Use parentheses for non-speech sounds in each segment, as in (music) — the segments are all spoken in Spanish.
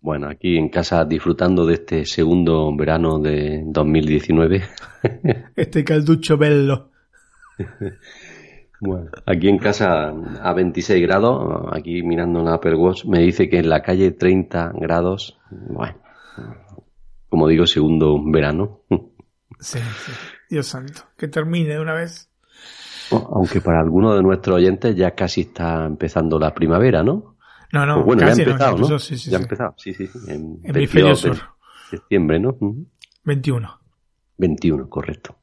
Bueno, aquí en casa disfrutando de este segundo verano de 2019. Este calducho bello. (laughs) Bueno, aquí en casa a 26 grados, aquí mirando en Apple Watch, me dice que en la calle 30 grados. Bueno, como digo, segundo verano. Sí, sí. Dios santo. Que termine de una vez. Aunque para algunos de nuestros oyentes ya casi está empezando la primavera, ¿no? No, no, Pues bueno, casi ya ha empezado, no, ¿no? sí, sí, ya ha sí. empezado, sí, sí, sí. En Hemisferio 22 sur. septiembre, ¿no? Ujú. 21. 21, correcto.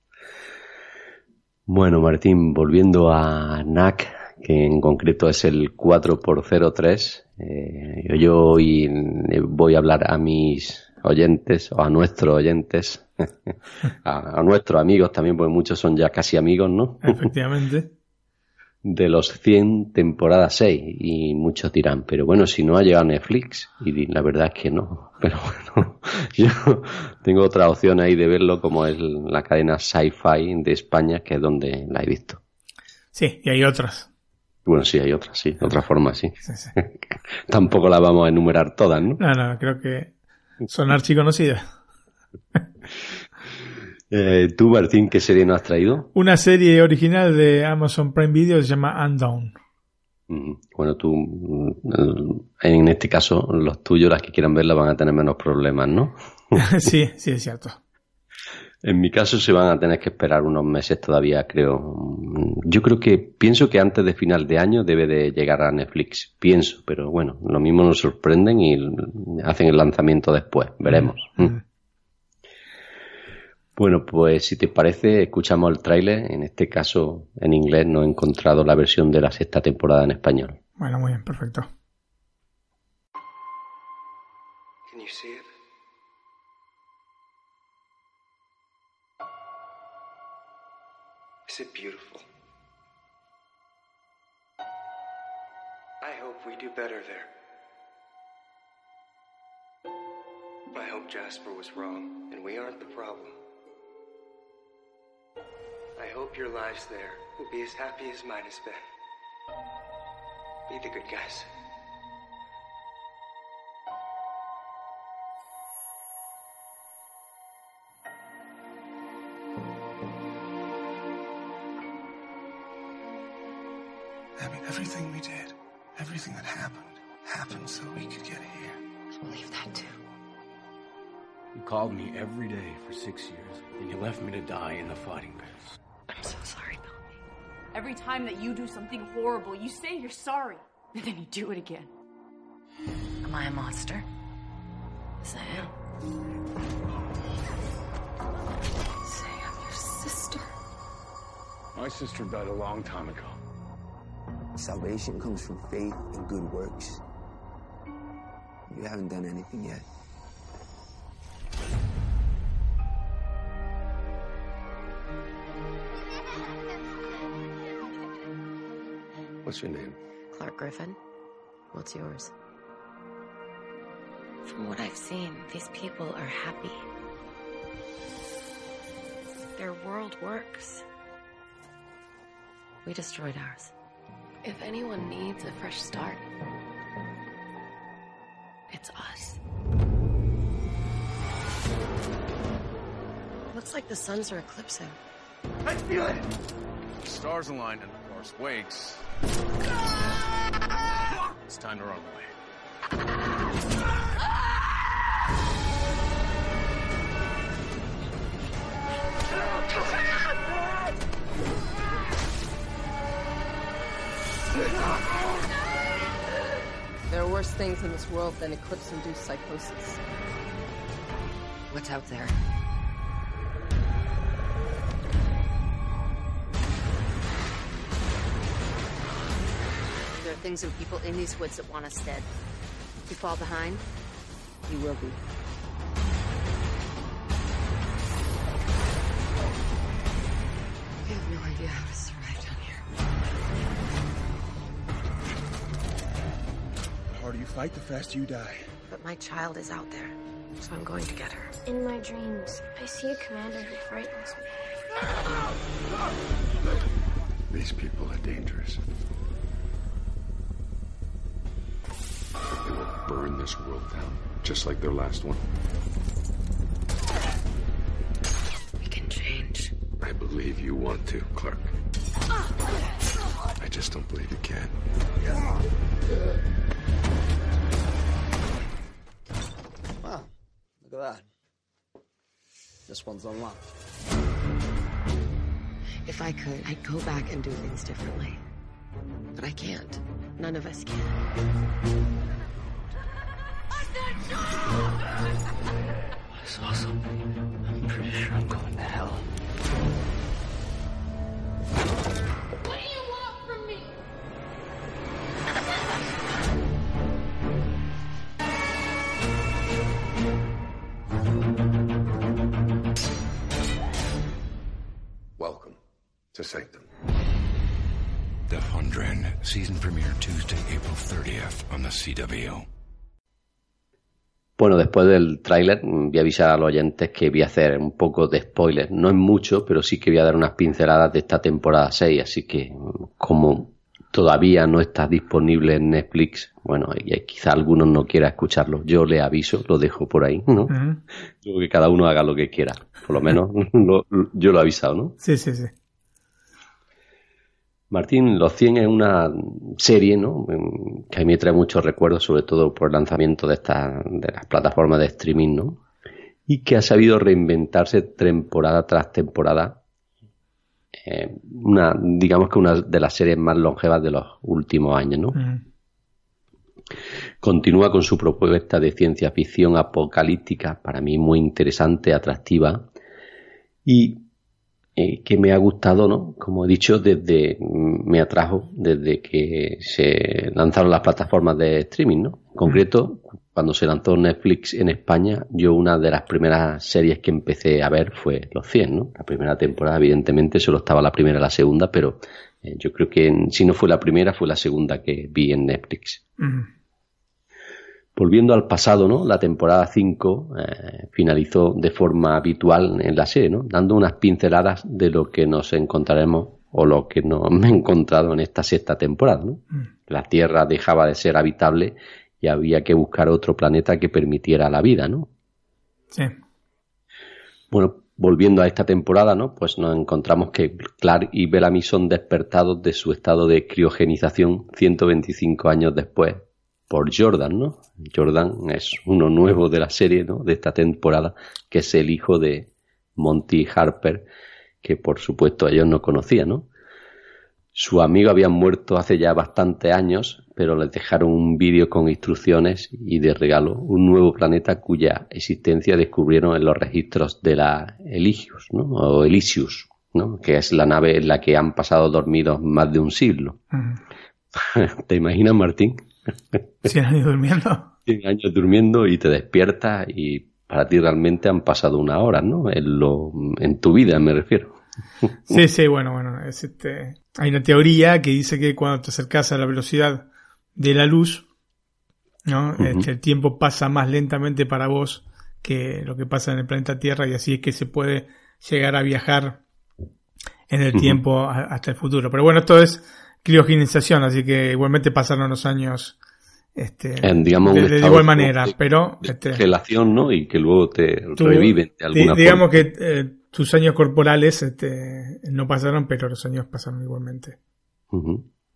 Bueno, Martín, volviendo a NAC, que en concreto es el 4x03, eh, yo hoy voy a hablar a mis oyentes, o a nuestros oyentes, (laughs) a, a nuestros amigos también, porque muchos son ya casi amigos, ¿no? Efectivamente. (laughs) de los 100 temporadas 6 y muchos dirán, pero bueno, si no ha llegado Netflix y la verdad es que no, (laughs) pero bueno, yo tengo otra opción ahí de verlo como es la cadena Sci-Fi de España, que es donde la he visto. Sí, y hay otras. Bueno, sí, hay otras, sí, otra forma, sí. Sí, sí. (laughs) Tampoco la vamos a enumerar todas, ¿no? No, no, creo que son archiconocidas. (laughs) Eh, Tú, Martín, ¿qué serie nos has traído? Una serie original de Amazon Prime Video se llama Undown. Mm, Bueno, tú, mm, en este caso, los tuyos, las que quieran verla, van a tener menos problemas, ¿no? (laughs) sí, sí, es cierto. En mi caso se van a tener que esperar unos meses todavía, creo. Mm, Yo creo que pienso que antes de final de año debe de llegar a Netflix. Pienso, pero bueno, lo mismo nos sorprenden y hacen el lanzamiento después. Veremos. Mm. Bueno, pues si te parece, escuchamos el tráiler. En este caso, en inglés, no he encontrado la versión de la sexta temporada en español. Bueno, muy bien, perfecto. Can you see it? Is it beautiful? I hope we do better there. I hope Jasper was wrong and we aren't the problem. I hope your lives there will be as happy as mine has been. Be the good guys. I mean, everything we did, everything that happened, happened so we could get here. I believe that too. You called me every day for six years, and you left me to die in the fighting pits. I'm so sorry, Melanie. Every time that you do something horrible, you say you're sorry, and then you do it again. Am I a monster? Yes, I am. Say I'm your sister. My sister died a long time ago. Salvation comes from faith and good works. You haven't done anything yet. What's your name? Clark Griffin, what's yours? From what I've seen, these people are happy. Their world works. We destroyed ours. If anyone needs a fresh start, it's us. Looks like the suns are eclipsing. I feel it! Stars aligned and the force wakes. It's time to run away. There are worse things in this world than eclipse-induced psychosis. What's out there? Things and people in these woods that want us dead. If you fall behind, You will be. I have no idea how to survive down here. The harder you fight, the faster you die. But my child is out there, so I'm going to get her. In my dreams, I see a commander who frightens me. These people are dangerous. They will burn this world down, just like their last one. We can change. I believe you want to, Clark. I just don't believe you can. Wow, look at that. This one's unlocked. If I could, I'd go back and do things differently. But I can't. None of us can. I saw something. I'm pretty sure I'm going to hell. What do you want from me? Welcome to Sanctum. The Hundred season premiere Tuesday, April 30th on the CW. Bueno, después del tráiler mm, voy a avisar a los oyentes que voy a hacer un poco de spoiler. No es mucho, pero sí que voy a dar unas pinceladas de esta temporada 6. Así que, mm, como todavía no está disponible en Netflix, bueno, y quizá algunos no quiera escucharlo. Yo le aviso, lo dejo por ahí, ¿no? Ujú. Luego que cada uno haga lo que quiera. Por lo menos (laughs) lo- yo lo he avisado, ¿no? Sí, sí, sí. Martín, Los 100 es una serie, ¿no? Que a mí me trae muchos recuerdos, sobre todo por el lanzamiento de estas, de las plataformas de streaming, ¿no? Y que ha sabido reinventarse temporada tras temporada. Eh, una, digamos que una de las series más longevas de los últimos años, ¿no? Continúa con su propuesta de ciencia ficción apocalíptica, para mí muy interesante, atractiva, y eh, que me ha gustado, ¿no? Como he dicho, desde, mm, me atrajo desde que se lanzaron las plataformas de streaming, ¿no? En concreto, cuando se lanzó Netflix en España, yo una de las primeras series que empecé a ver fue Los 100, ¿no? La primera temporada, evidentemente, solo estaba la primera y la segunda, pero eh, yo creo que si no fue la primera, fue la segunda que vi en Netflix. Volviendo al pasado, ¿no? La temporada 5 eh, finalizó de forma habitual en la serie, ¿no? Dando unas pinceladas de lo que nos encontraremos o lo que nos (laughs) hemos encontrado en esta sexta temporada, ¿no? La Tierra dejaba de ser habitable y había que buscar otro planeta que permitiera la vida, ¿no? Sí. Bueno, volviendo a esta temporada, ¿no? Pues nos encontramos que Clark y Bellamy son despertados de su estado de criogenización 125 años después por Jordan, ¿no? Jordan es uno nuevo de la serie, ¿no? De esta temporada, que es el hijo de Monty Harper, que por supuesto ellos no conocían, ¿no? Su amigo había muerto hace ya bastantes años, pero les dejaron un vídeo con instrucciones y de regalo un nuevo planeta cuya existencia descubrieron en los registros de la Eligius, ¿no? O Elysius, ¿no? Que es la nave en la que han pasado dormidos más de un siglo. (laughs) ¿Te imaginas, Martín? ¿Cien años durmiendo? (laughs) 100 años durmiendo y te despiertas y para ti realmente han pasado una hora, ¿no? En, lo, en tu vida me refiero. (laughs) Sí, sí, bueno, bueno. Es este... Hay una teoría que dice que cuando te acercas a la velocidad de la luz, ¿no? Este, el tiempo pasa más lentamente para vos que lo que pasa en el planeta Tierra y así es que se puede llegar a viajar en el tiempo hasta el futuro. Pero bueno, esto es criogenización, así que igualmente pasaron los años este, En, digamos, un de, igual manera, de- pero de este, ¿no? Y que luego te tú- reviven de alguna digamos forma. que eh, tus años corporales este, no pasaron, pero los años pasaron igualmente.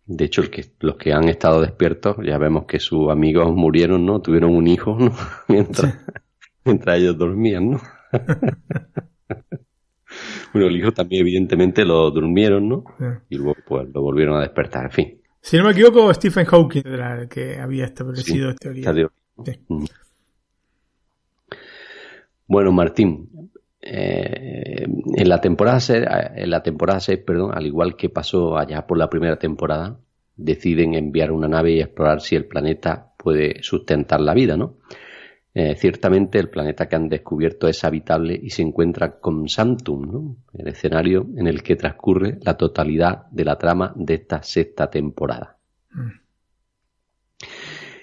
De hecho, el que, los que han estado despiertos, ya vemos que sus amigos murieron, ¿no? Tuvieron un hijo, ¿no? (laughs) mientras, mientras ellos dormían, ¿no? (laughs) bueno, el hijo también, evidentemente, lo durmieron, ¿no? Sí. Y luego, pues, lo volvieron a despertar, en fin. Si no me equivoco, Stephen Hawking era el que había establecido Sí, esta teoría. teoría. Sí. Bueno, Martín, eh, en la temporada 6, en la temporada 6, perdón, al igual que pasó allá por la primera temporada, deciden enviar una nave y explorar si el planeta puede sustentar la vida, ¿no? Eh, ciertamente el planeta que han descubierto es habitable y se encuentra con Santum, ¿no? el escenario en el que transcurre la totalidad de la trama de esta sexta temporada.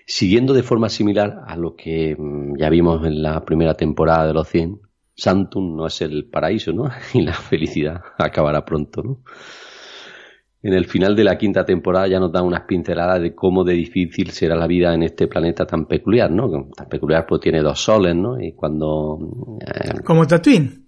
Siguiendo de forma similar a lo que mm, ya vimos en la primera temporada de los 100, Santum no es el paraíso, ¿no? (laughs) Y la felicidad acabará pronto, ¿no? En el final de la quinta temporada ya nos da unas pinceladas de cómo de difícil será la vida en este planeta tan peculiar, ¿no? Tan peculiar pues tiene dos soles, ¿no? Y cuando... Eh... Como Tatooine.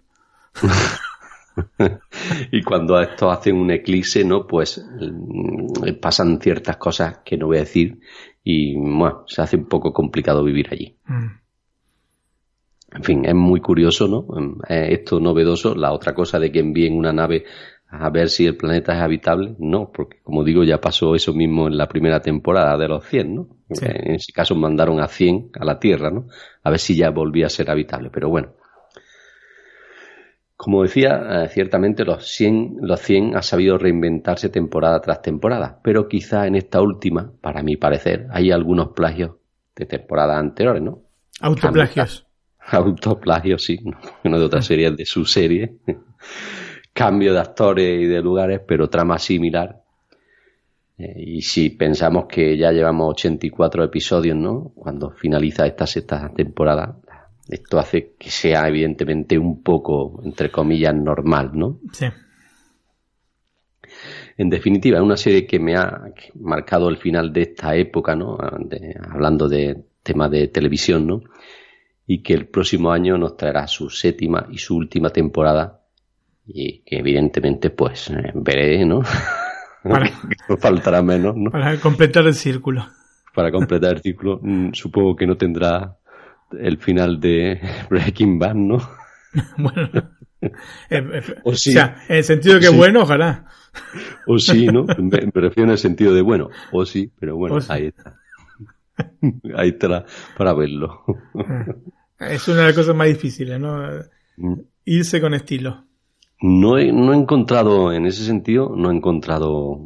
(laughs) y cuando estos hacen un eclipse, ¿no? Pues mm, pasan ciertas cosas que no voy a decir y bueno, se hace un poco complicado vivir allí. Mm. En fin, es muy curioso, ¿no? Esto novedoso. La otra cosa de que envíen una nave a ver si el planeta es habitable, no, porque como digo, ya pasó eso mismo en la primera temporada de los 100, ¿no? En ese caso mandaron a 100 a la Tierra, ¿no? A ver si ya volvía a ser habitable, pero bueno. Como decía, eh, ciertamente los 100, los 100 ha sabido reinventarse temporada tras temporada, pero quizá en esta última, para mi parecer, hay algunos plagios de temporadas anteriores, ¿no? Autoplagios. (laughs) Autoplagios, sí, no de otras series de su serie. Cambio de actores y de lugares, pero trama similar. Eh, y si pensamos que ya llevamos 84 episodios, ¿no? Cuando finaliza esta sexta temporada, esto hace que sea evidentemente un poco, entre comillas, normal, ¿no? Sí. En definitiva, es una serie que me ha marcado el final de esta época, ¿no? hablando de temas de televisión, ¿no? Y que el próximo año nos traerá su séptima y su última temporada y que evidentemente pues eh, veré, ¿no? (laughs) Para, (laughs) faltará menos, ¿no? Para completar el círculo. Para completar el círculo, mm, supongo que no tendrá el final de (laughs) Breaking Bad, ¿no? bueno. o, sea, en el sentido de que bueno, ojalá. O sí, ¿no? Me, refiero en el sentido de bueno, o sí, pero bueno, ahí está. Ahí está para verlo. es una de las cosas más difíciles, ¿no? Mm. Irse con estilo. No he, no he encontrado, en ese sentido, no he encontrado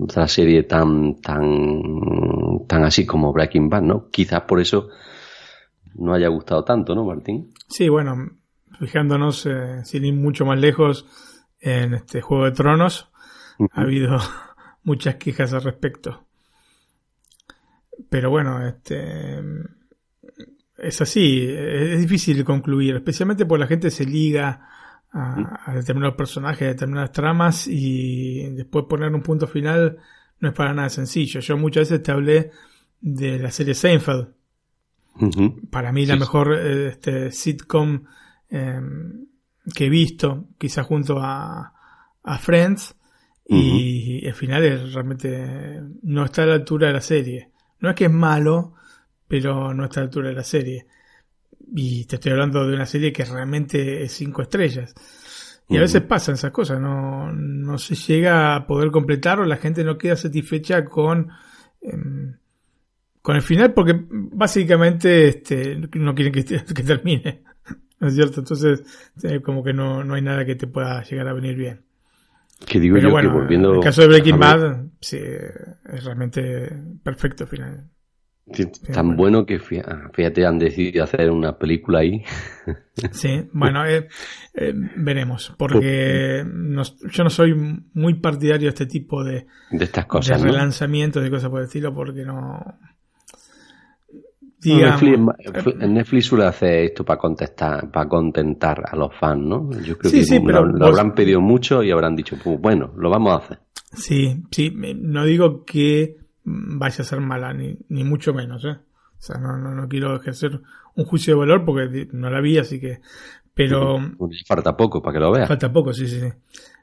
otra serie tan, tan, tan así como Breaking Bad, ¿no? Quizás por eso no haya gustado tanto, ¿no, Martín? Sí, bueno, fijándonos, eh, sin ir mucho más lejos, en este Juego de Tronos, ha habido (laughs) muchas quejas al respecto. Pero bueno, este es así, es difícil concluir, especialmente porque la gente se liga a, a, determinados personajes, a determinadas tramas y después poner un punto final no es para nada sencillo. Yo muchas veces te hablé de la serie Seinfeld, para mí la mejor este, sitcom em, que he visto, quizás junto a, a Friends, y el final es realmente no está a la altura de la serie. No es que es malo, pero no está a la altura de la serie. Y te estoy hablando de una serie que realmente es cinco estrellas. Y a veces pasan esas cosas, no, no se llega a poder completar o la gente no queda satisfecha con em, con el final porque básicamente este, no quieren que, (laughs) que termine. ¿No es cierto? Entonces, eh, como que no, no hay nada que te pueda llegar a venir bien. Que digo Pero yo bueno, que volviendo en el caso de Breaking Bad, sí, es realmente perfecto final. Tan bueno que fíjate, han decidido hacer una película ahí. (laughs) Sí, bueno, eh, eh, veremos, porque yo no soy muy partidario de este tipo de, de estas cosas, de relanzamientos, de cosas por el estilo, porque no, Netflix, Netflix, suele hacer esto para contestar, para contentar a los fans, ¿no? Yo creo que lo, habrán pedido mucho y habrán dicho, pues, bueno, lo vamos a hacer. Sí, sí, no digo que vaya a ser mala, ni, ni mucho menos, ¿eh? O sea, no, no, no quiero ejercer un juicio de valor porque no la vi, así que. Pero. Falta poco para que lo veas. Falta poco, sí, sí, sí.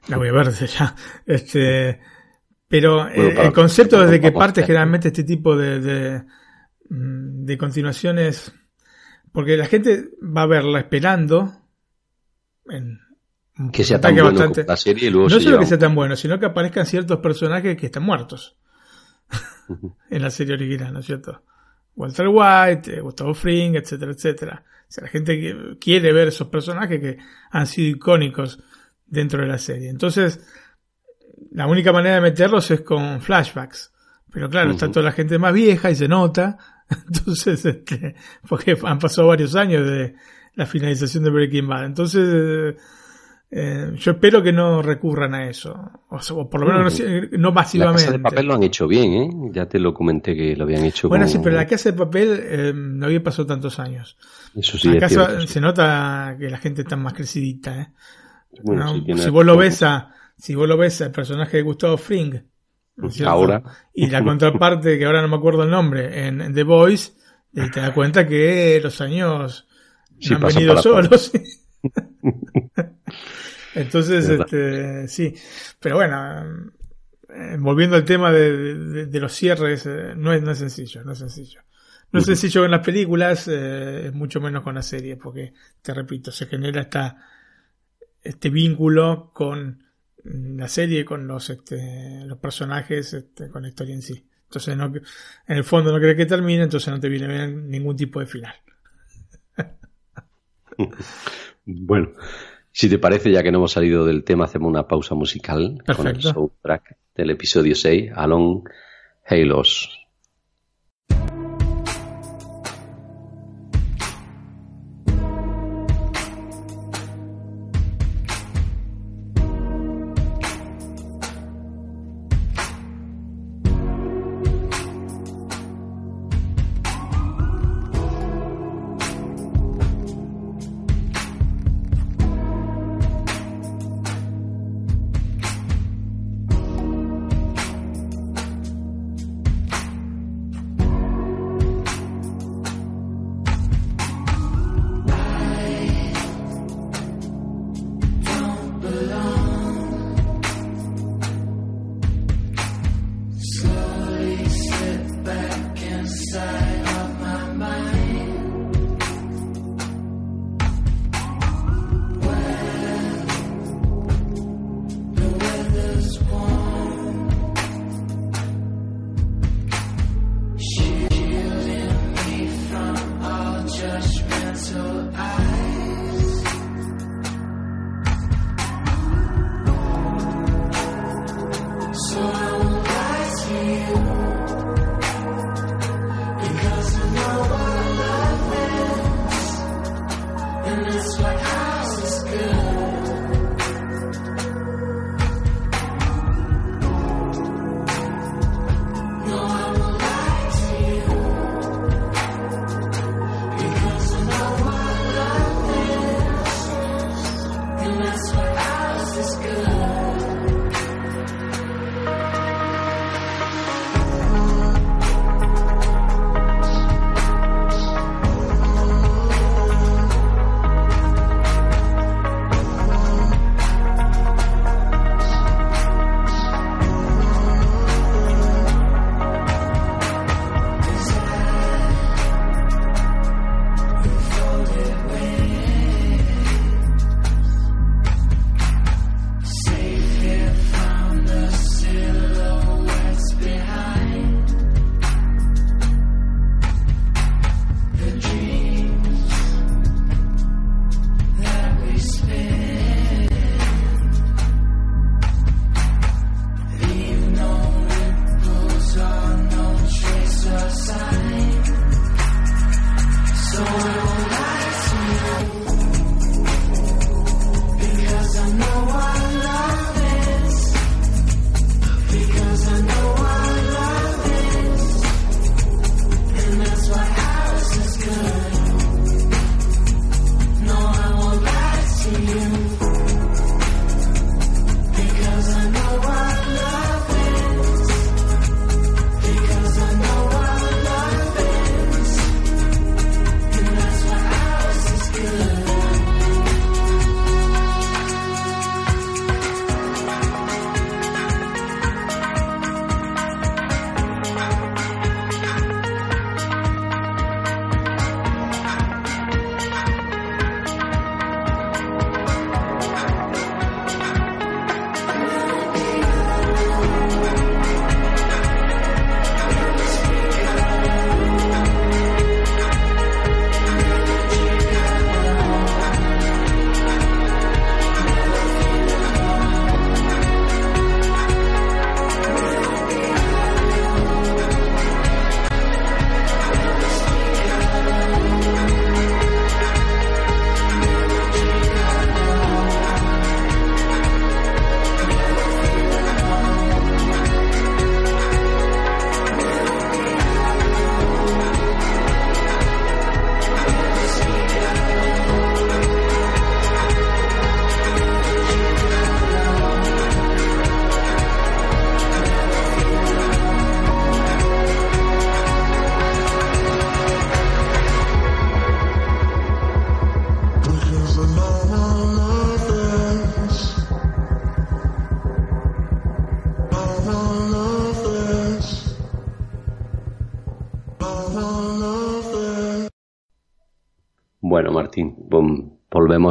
La voy a ver ya. Este. Pero eh, el concepto desde que parte generalmente este tipo de Mm, de continuaciones, porque la gente va a verla esperando en que sea tan bueno la serie y luego no solo que sea tan bueno, sino que aparezcan ciertos personajes que están muertos (laughs) en la serie original, ¿no es cierto? Walter White, eh, Gustavo Fring, etcétera, etcétera. O sea, la gente quiere ver esos personajes que han sido icónicos dentro de la serie. Entonces, la única manera de meterlos es con flashbacks. Pero claro, está toda la gente más vieja y se nota (laughs) Entonces, este, porque han pasado varios años de la finalización de Breaking Bad. Entonces, eh, yo espero que no recurran a eso. O, por lo menos no, no masivamente. La Casa de Papel lo han hecho bien, ¿eh? Ya te lo comenté que lo habían hecho Bueno, sí, pero la Casa de Papel eh, no había pasado tantos años. Eso sí, Acá es cierto, se, sí. se nota que la gente está más crecidita, ¿eh? Bueno, ¿no? sí, si vos lo ves a, si vos lo ves al personaje de Gustavo Fring. Ahora. y la contraparte, que ahora no me acuerdo el nombre, en, The Voice, eh, te das cuenta que los años han venido solos. (laughs) Entonces, este, sí. Pero bueno, eh, volviendo al tema de, de- de los cierres, eh, no, es, no es sencillo, no es sencillo. No es sencillo con las películas, eh, mucho menos con las series, porque, te repito, se genera esta, este vínculo con la serie, con los, este, los personajes, este, con la historia en sí. Entonces, no, en el fondo no crees que termine, entonces no te viene bien ningún tipo de final. (laughs) Bueno, si te parece, ya que no hemos salido del tema, hacemos una pausa musical con el soundtrack del episodio 6, Along Halos.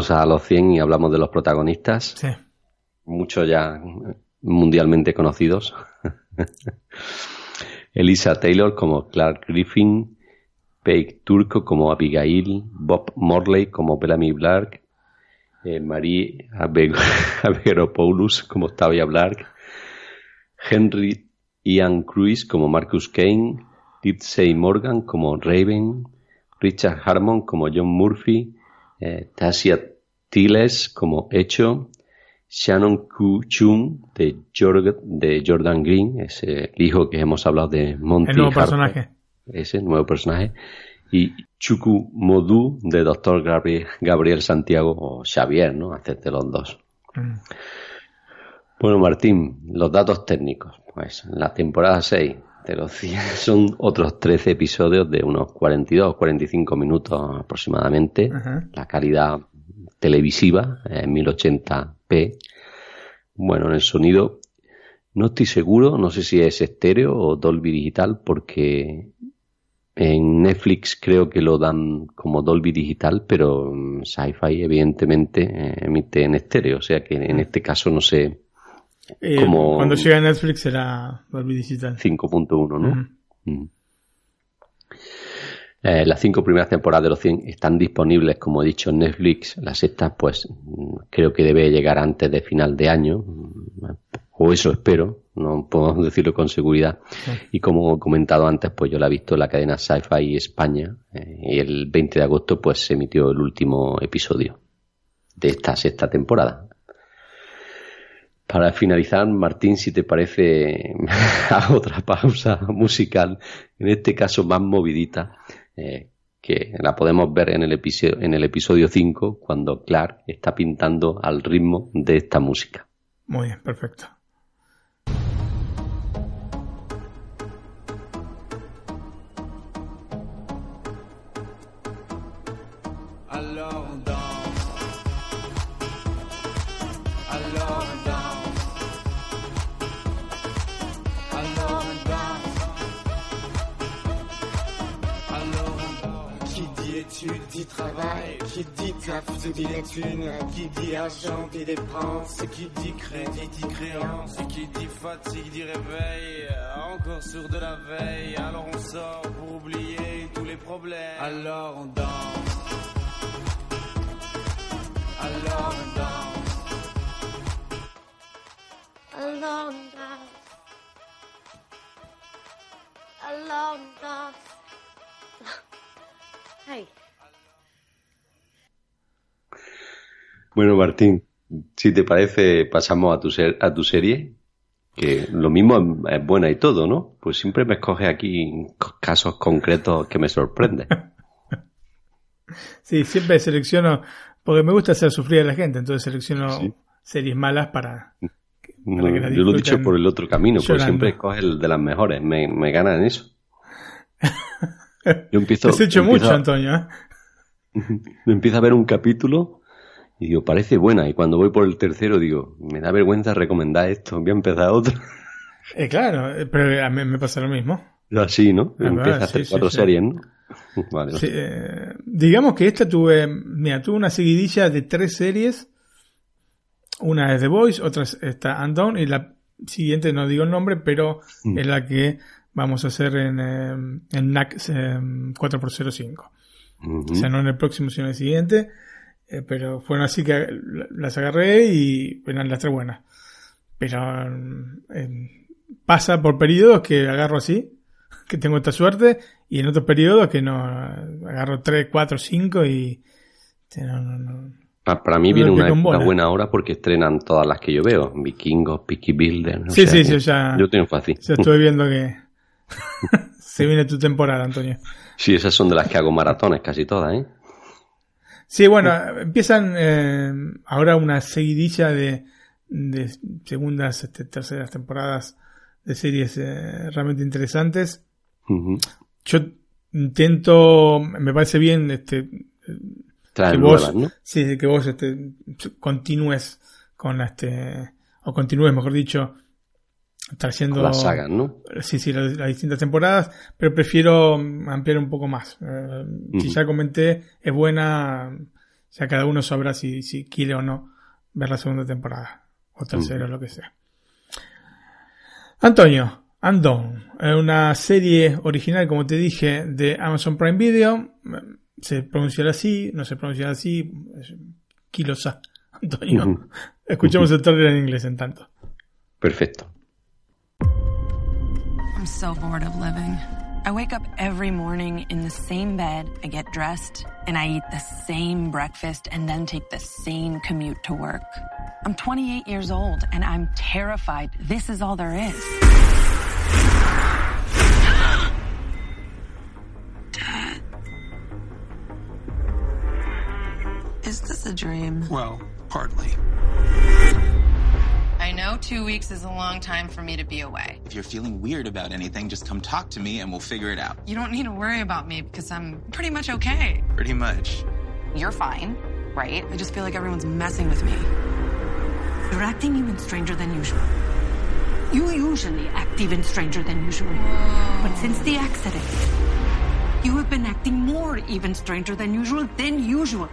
A los 100 y hablamos de los protagonistas. Sí. Muchos ya mundialmente conocidos. (laughs) Elisa Taylor como Clark Griffin, Paige Turco como Abigail, Bob Morley como Bellamy Black, eh, Marie Averopoulos (laughs) como Tavia Black, Henry Ian Cruz como Marcus Kane, Lindsay Morgan como Raven, Richard Harmon como John Murphy, eh, Tasia Tiles como Hecho, Shannon Ku Chung de, de Jordan Green, ese hijo que hemos hablado de Monty. El nuevo personaje. Ese nuevo personaje. Y Chuku Modu de Dr. Gabriel, Santiago o Xavier, ¿no? Hacerte los dos. Mm. Bueno, Martín, los datos técnicos. Pues en la temporada 6 de los 100 son otros 13 episodios de unos 42 45 minutos aproximadamente. La calidad televisiva en 1080p. Bueno, en el sonido no estoy seguro, no sé si es estéreo o Dolby Digital porque en Netflix creo que lo dan como Dolby Digital, pero Sci-Fi evidentemente eh, emite en estéreo, o sea que en este caso no sé eh, cuando llega a Netflix será Dolby Digital. 5.1, ¿no? Mm. Eh, las cinco primeras temporadas de los 100 están disponibles, como he dicho, en Netflix. Las sexta, pues creo que debe llegar antes de final de año, o eso espero, no puedo (laughs) decirlo con seguridad. Y como he comentado antes, pues yo la he visto en la cadena Sci-Fi España eh, y el 20 de agosto pues se emitió el último episodio de esta sexta temporada. Para finalizar, Martín, si te parece, (laughs) a otra pausa musical, en este caso más movidita, eh, que la podemos ver en el, episodio, en el episodio 5, cuando Clark está pintando al ritmo de esta música. Muy bien, perfecto. Qui dit taf te dit les thunes, qui dit argent dit dépenses, qui dit crédit dit créance, qui dit fatigue dit réveil, encore sur de la veille, alors on sort pour oublier tous les problèmes, alors on danse, alors on danse, alors on danse, alors on danse. (laughs) Hey. Bueno, Martín, si te parece, pasamos a tu, a tu serie, que lo mismo es, buena y todo, ¿no? Pues siempre me escoge aquí casos concretos que me sorprenden. (laughs) sí, siempre selecciono, porque me gusta hacer sufrir a la gente, entonces selecciono series malas para... yo lo he dicho por el otro camino, porque siempre escoge el de las mejores, me, me gana en eso. (laughs) Yo empiezo... Te has hecho mucho, Antonio. ¿eh? (laughs) empiezo a ver un capítulo y digo, parece buena. Y cuando voy por el tercero, digo, me da vergüenza recomendar esto, voy a empezar otro. (laughs) Eh, claro, eh, pero a mí me pasa lo mismo. Así, ¿no? Ah, Empieza a hacer cuatro series, ¿no? (laughs) vale. Eh, digamos que esta tuve, mira, tuve una seguidilla de tres series. Una es The Voice, otra está Undone y la siguiente no digo el nombre, pero mm. es la que vamos a hacer en, en NAC 4x05. O sea, no en el próximo, sino en el siguiente. Eh, pero fueron así que las agarré y eran las tres buenas. Pero eh, pasa por periodos que agarro así, que tengo esta suerte, y en otros periodos que no, agarro tres, cuatro, cinco y... para mí viene una, buena hora porque estrenan todas las que yo veo. Vikingos, Peaky Builder. sí, sí, sí, ya. Yo tengo fácil. Ya estoy (laughs) viendo que (laughs) se viene tu temporada, Antonio. Sí, esas son de las que hago maratones casi todas, ¿eh? Sí, bueno, empiezan eh, ahora una seguidilla de, de segundas, este, terceras temporadas de series eh, realmente interesantes. Yo intento, me parece bien, este, que vos, sí, que vos este, continúes con este, o continúes, mejor dicho, trayendo las sagas, ¿no? Sí, sí, las, las, distintas temporadas, pero prefiero ampliar un poco más. Eh, Si ya comenté, es buena, ya cada uno sabrá si, si quiere o no ver la segunda temporada, o tercera, o lo que sea. Antonio, Andon, una serie original, como te dije, de Amazon Prime Video. Se pronuncia así, no se pronuncia así. Kilosa, (laughs) Antonio. Uh -huh. Escuchemos uh el trailer en inglés en tanto. Perfecto. I'm so bored of living. I wake up every morning in the same bed, I get dressed, and I eat the same breakfast and then take the same commute to work. I'm 28 years old and I'm terrified this is all there is. (gasps) Dad. Is this a dream? Well, partly. I know two weeks is a long time for me to be away. If you're feeling weird about anything, just come talk to me and we'll figure it out. You don't need to worry about me because I'm pretty much okay. Pretty much. You're fine, right? I just feel like everyone's messing with me. You're acting even stranger than usual. You usually act even stranger than usual. Whoa. But since the accident, you have been acting more even stranger than usual than usual.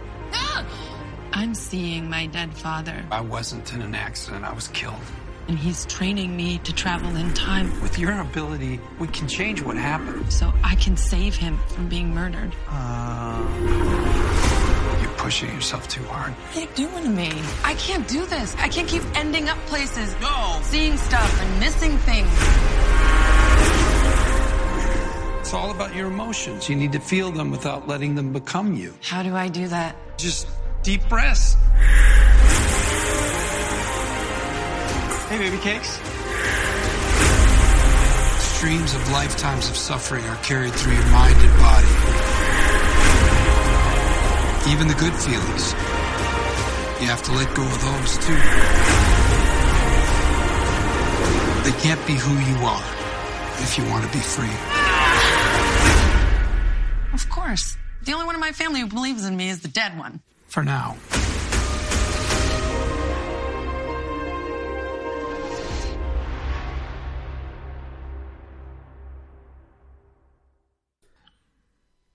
I'm seeing my dead father. I wasn't in an accident, I was killed. And he's training me to travel in time. With your ability, we can change what happened. So I can save him from being murdered. Uh, you're pushing yourself too hard. What are you doing to me? I can't do this. I can't keep ending up places. No! Seeing stuff and missing things. It's all about your emotions. You need to feel them without letting them become you. How do I do that? Just deep breaths. Hey, baby cakes. Streams of lifetimes of suffering are carried through your mind and body. Even the good feelings. You have to let go of those too. They can't be who you are if you want to be free. Of course. The only one in my family who believes in me is the dead one. For now.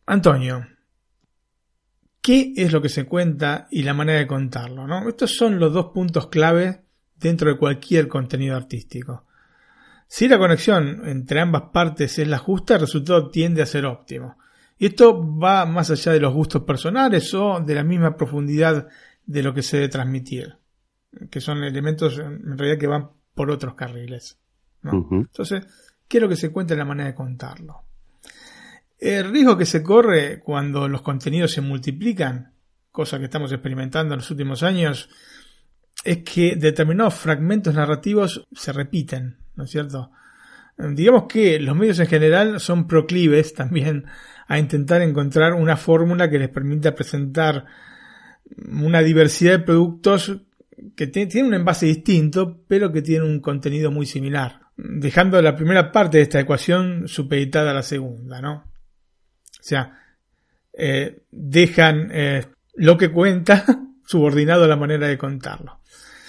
Antonio, ¿qué es lo que se cuenta y la manera de contarlo? ¿no? Estos son los dos puntos clave dentro de cualquier contenido artístico. Si la conexión entre ambas partes es la justa, el resultado tiende a ser óptimo. Y esto va más allá de los gustos personales o de la misma profundidad de lo que se debe transmitir, que son elementos en realidad que van por otros carriles. ¿no? Uh -huh. Entonces, ¿qué es lo que se cuenta en la manera de contarlo? El riesgo que se corre cuando los contenidos se multiplican, cosa que estamos experimentando en los últimos años, es que determinados fragmentos narrativos se repiten, ¿no es cierto? Digamos que los medios en general son proclives también a intentar encontrar una fórmula que les permita presentar una diversidad de productos que tienen un envase distinto, pero que tienen un contenido muy similar, dejando la primera parte de esta ecuación supeditada a la segunda, ¿no? O sea, eh, dejan eh, lo que cuenta (laughs) subordinado a la manera de contarlo.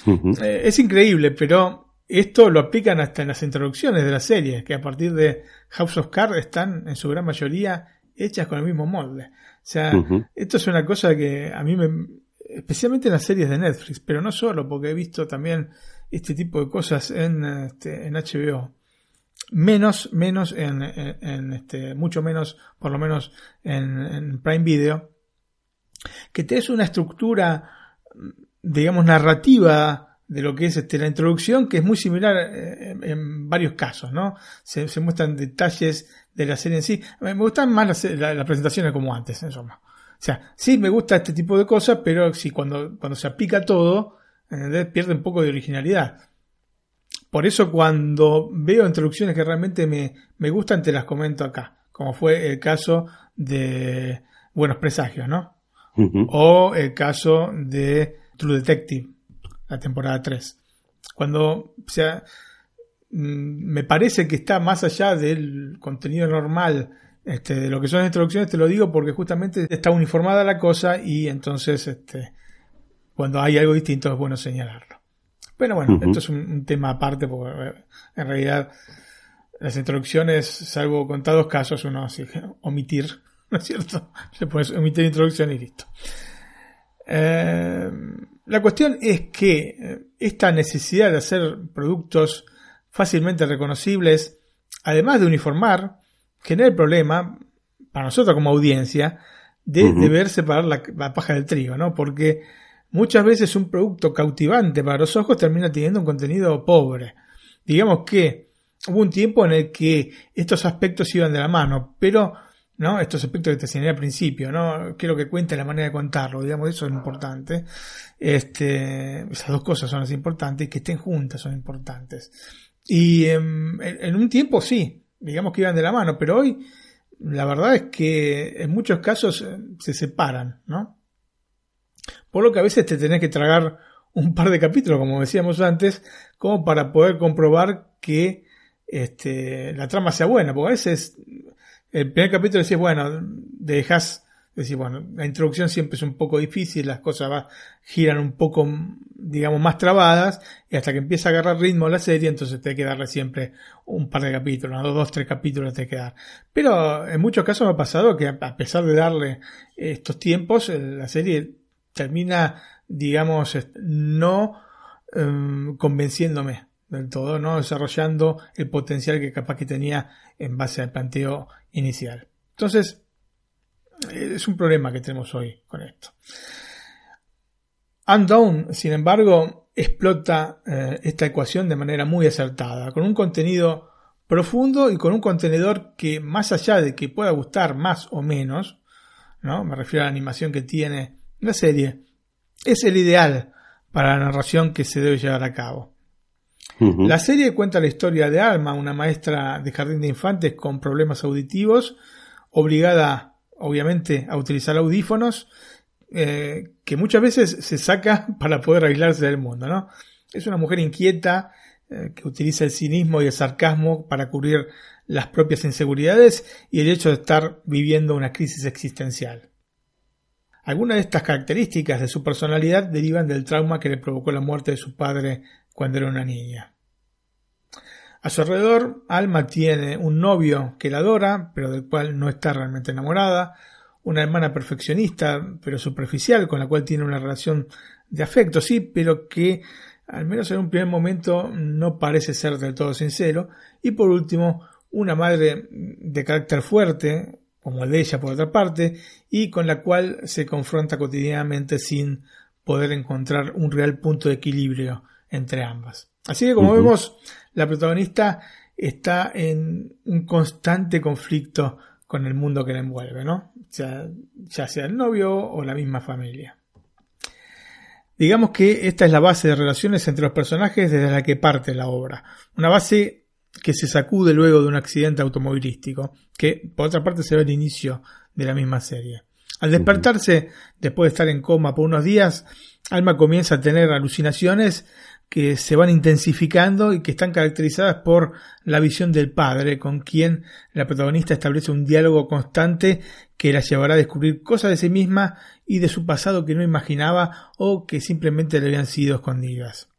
Uh -huh. eh, es increíble, pero esto lo aplican hasta en las introducciones de las series, que a partir de House of Cards están en su gran mayoría hechas con el mismo molde. O sea, uh -huh. esto es una cosa que a mí me... especialmente en las series de Netflix, pero no solo, porque he visto también este tipo de cosas en, este, en HBO. Menos, menos en, en, en, este, mucho menos, por lo menos en, en Prime Video, que te es una estructura, digamos, narrativa de lo que es este, la introducción, que es muy similar en, en varios casos, ¿no? Se, se, muestran detalles de la serie en sí. Me gustan más las la, la presentaciones como antes, en suma. O sea, sí me gusta este tipo de cosas, pero sí, cuando, cuando se aplica todo, ¿entendés? pierde un poco de originalidad. Por eso cuando veo introducciones que realmente me, me gustan, te las comento acá, como fue el caso de Buenos Presagios, ¿no? Uh -huh. O el caso de True Detective, la temporada 3. Cuando, o sea, me parece que está más allá del contenido normal este, de lo que son las introducciones, te lo digo porque justamente está uniformada la cosa y entonces este, cuando hay algo distinto es bueno señalarlo. Pero bueno, esto es un, tema aparte porque eh, en realidad las introducciones, salvo contados casos, uno así omitir, (laughs) ¿no es cierto? Se puede omitir introducción y listo. Eh, la cuestión es que eh, esta necesidad de hacer productos fácilmente reconocibles, además de uniformar, genera el problema, para nosotros como audiencia, de deber separar la, paja del trigo, ¿no? Porque muchas veces un producto cautivante para los ojos termina teniendo un contenido pobre. Digamos que hubo un tiempo en el que estos aspectos iban de la mano, pero ¿no? Estos aspectos que te señalé al principio, ¿no? Quiero que cuente la manera de contarlo, digamos, eso es importante. Este, esas dos cosas son las importantes, que estén juntas son importantes. Y em, en, un tiempo sí, digamos que iban de la mano, pero hoy la verdad es que en muchos casos eh, se separan, ¿no? Por lo que a veces te tenés que tragar un par de capítulos, como decíamos antes, como para poder comprobar que este, la trama sea buena, porque a veces el primer capítulo decís, bueno, dejas, decís, bueno, la introducción siempre es un poco difícil, las cosas va, giran un poco, digamos, más trabadas, y hasta que empieza a agarrar ritmo la serie, entonces te hay que darle siempre un par de capítulos, ¿no? dos, tres capítulos te hay que dar. Pero en muchos casos me ha pasado que a pesar de darle estos tiempos, la serie termina, digamos, no em, convenciéndome del todo, ¿no? Desarrollando el potencial que capaz que tenía en base al planteo inicial. Entonces, es un problema que tenemos hoy con esto. Undown, sin embargo, explota eh, esta ecuación de manera muy acertada, con un contenido profundo y con un contenedor que, más allá de que pueda gustar más o menos, ¿no? me refiero a la animación que tiene la serie, es el ideal para la narración que se debe llevar a cabo. La serie cuenta la historia de Alma, una maestra de jardín de infantes con problemas auditivos, obligada obviamente a utilizar audífonos, eh, que muchas veces se saca (laughs) para poder aislarse del mundo. Es una mujer inquieta eh, que utiliza el cinismo y el sarcasmo para cubrir las propias inseguridades y el hecho de estar viviendo una crisis existencial. Algunas de estas características de su personalidad derivan del trauma que le provocó la muerte de su padre cuando era una niña. A su alrededor, Alma tiene un novio que la adora, pero del cual no está realmente enamorada, una hermana perfeccionista, pero superficial, con la cual tiene una relación de afecto, sí, pero que, al menos en un primer momento, no parece ser del todo sincero, y por último, una madre de carácter fuerte, como el de ella por otra parte, y con la cual se confronta cotidianamente sin poder encontrar un real punto de equilibrio entre ambas. Así que como vemos, la protagonista está en un constante conflicto con el mundo que la envuelve, ¿no? Ya, ya sea el novio o la misma familia. Digamos que esta es la base de relaciones entre los personajes desde la que parte la obra. Una base que se sacude luego de un accidente automovilístico, que por otra parte se ve al inicio de la misma serie. Al despertarse, después de estar en coma por unos días, Alma comienza a tener alucinaciones que se van intensificando y que están caracterizadas por la visión del padre, con quien la protagonista establece un diálogo constante que la llevará a descubrir cosas de sí misma y de su pasado que no imaginaba o que simplemente le habían sido escondidas.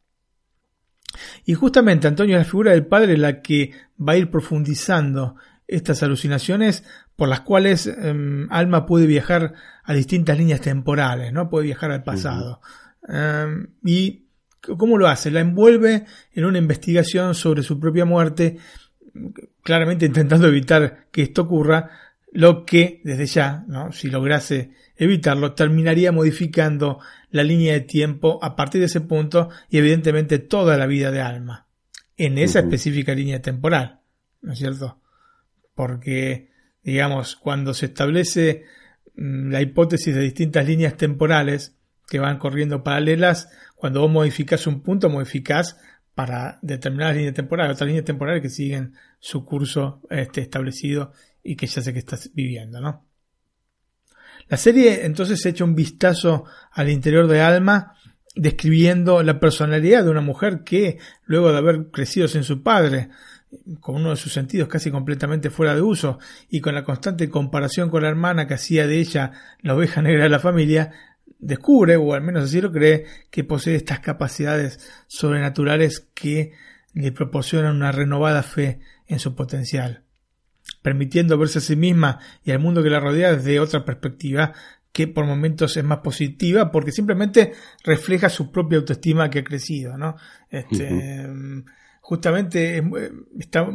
Y justamente Antonio es la figura del padre la que va a ir profundizando estas alucinaciones por las cuales em, Alma puede viajar a distintas líneas temporales, ¿no? Puede viajar al pasado. Em, y ¿Cómo lo hace? La envuelve en una investigación sobre su propia muerte, claramente intentando evitar que esto ocurra, lo que desde ya, ¿no? si lograse evitarlo, terminaría modificando la línea de tiempo a partir de ese punto y evidentemente toda la vida de Alma, en esa específica línea temporal, ¿no es cierto? Porque, digamos, cuando se establece mm, la hipótesis de distintas líneas temporales que van corriendo paralelas, cuando vos modificás un punto, modificás para determinadas líneas temporales, otras líneas temporales que siguen su curso este, establecido y que ya sé que estás viviendo, ¿no? La serie entonces echa un vistazo al interior de Alma, describiendo la personalidad de una mujer que, luego de haber crecido sin su padre, con uno de sus sentidos casi completamente fuera de uso y con la constante comparación con la hermana que hacía de ella la oveja negra de la familia, descubre, o al menos así lo cree, que posee estas capacidades sobrenaturales que le proporcionan una renovada fe en su potencial, permitiendo verse a sí misma y al mundo que la rodea desde otra perspectiva que por momentos es más positiva porque simplemente refleja su propia autoestima que ha crecido, ¿no? Este, Justamente está,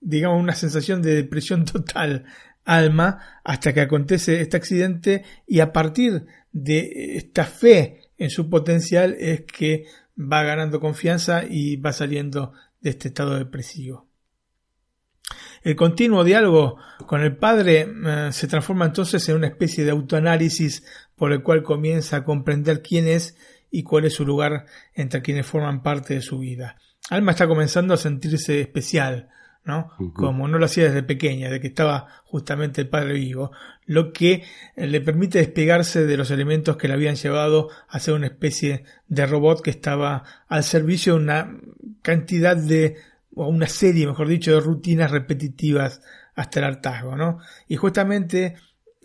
digamos, una sensación de depresión total alma hasta que acontece este accidente y a partir de esta fe en su potencial es que va ganando confianza y va saliendo de este estado depresivo. El continuo diálogo con el padre eh, se transforma entonces en una especie de autoanálisis por el cual comienza a comprender quién es y cuál es su lugar entre quienes forman parte de su vida. Alma está comenzando a sentirse especial, ¿no? Como no lo hacía desde pequeña, de que estaba justamente el padre vivo, lo que eh, le permite despegarse de los elementos que le habían llevado a ser una especie de robot que estaba al servicio de una cantidad de o una serie, mejor dicho, de rutinas repetitivas hasta el hartazgo, ¿no? Y justamente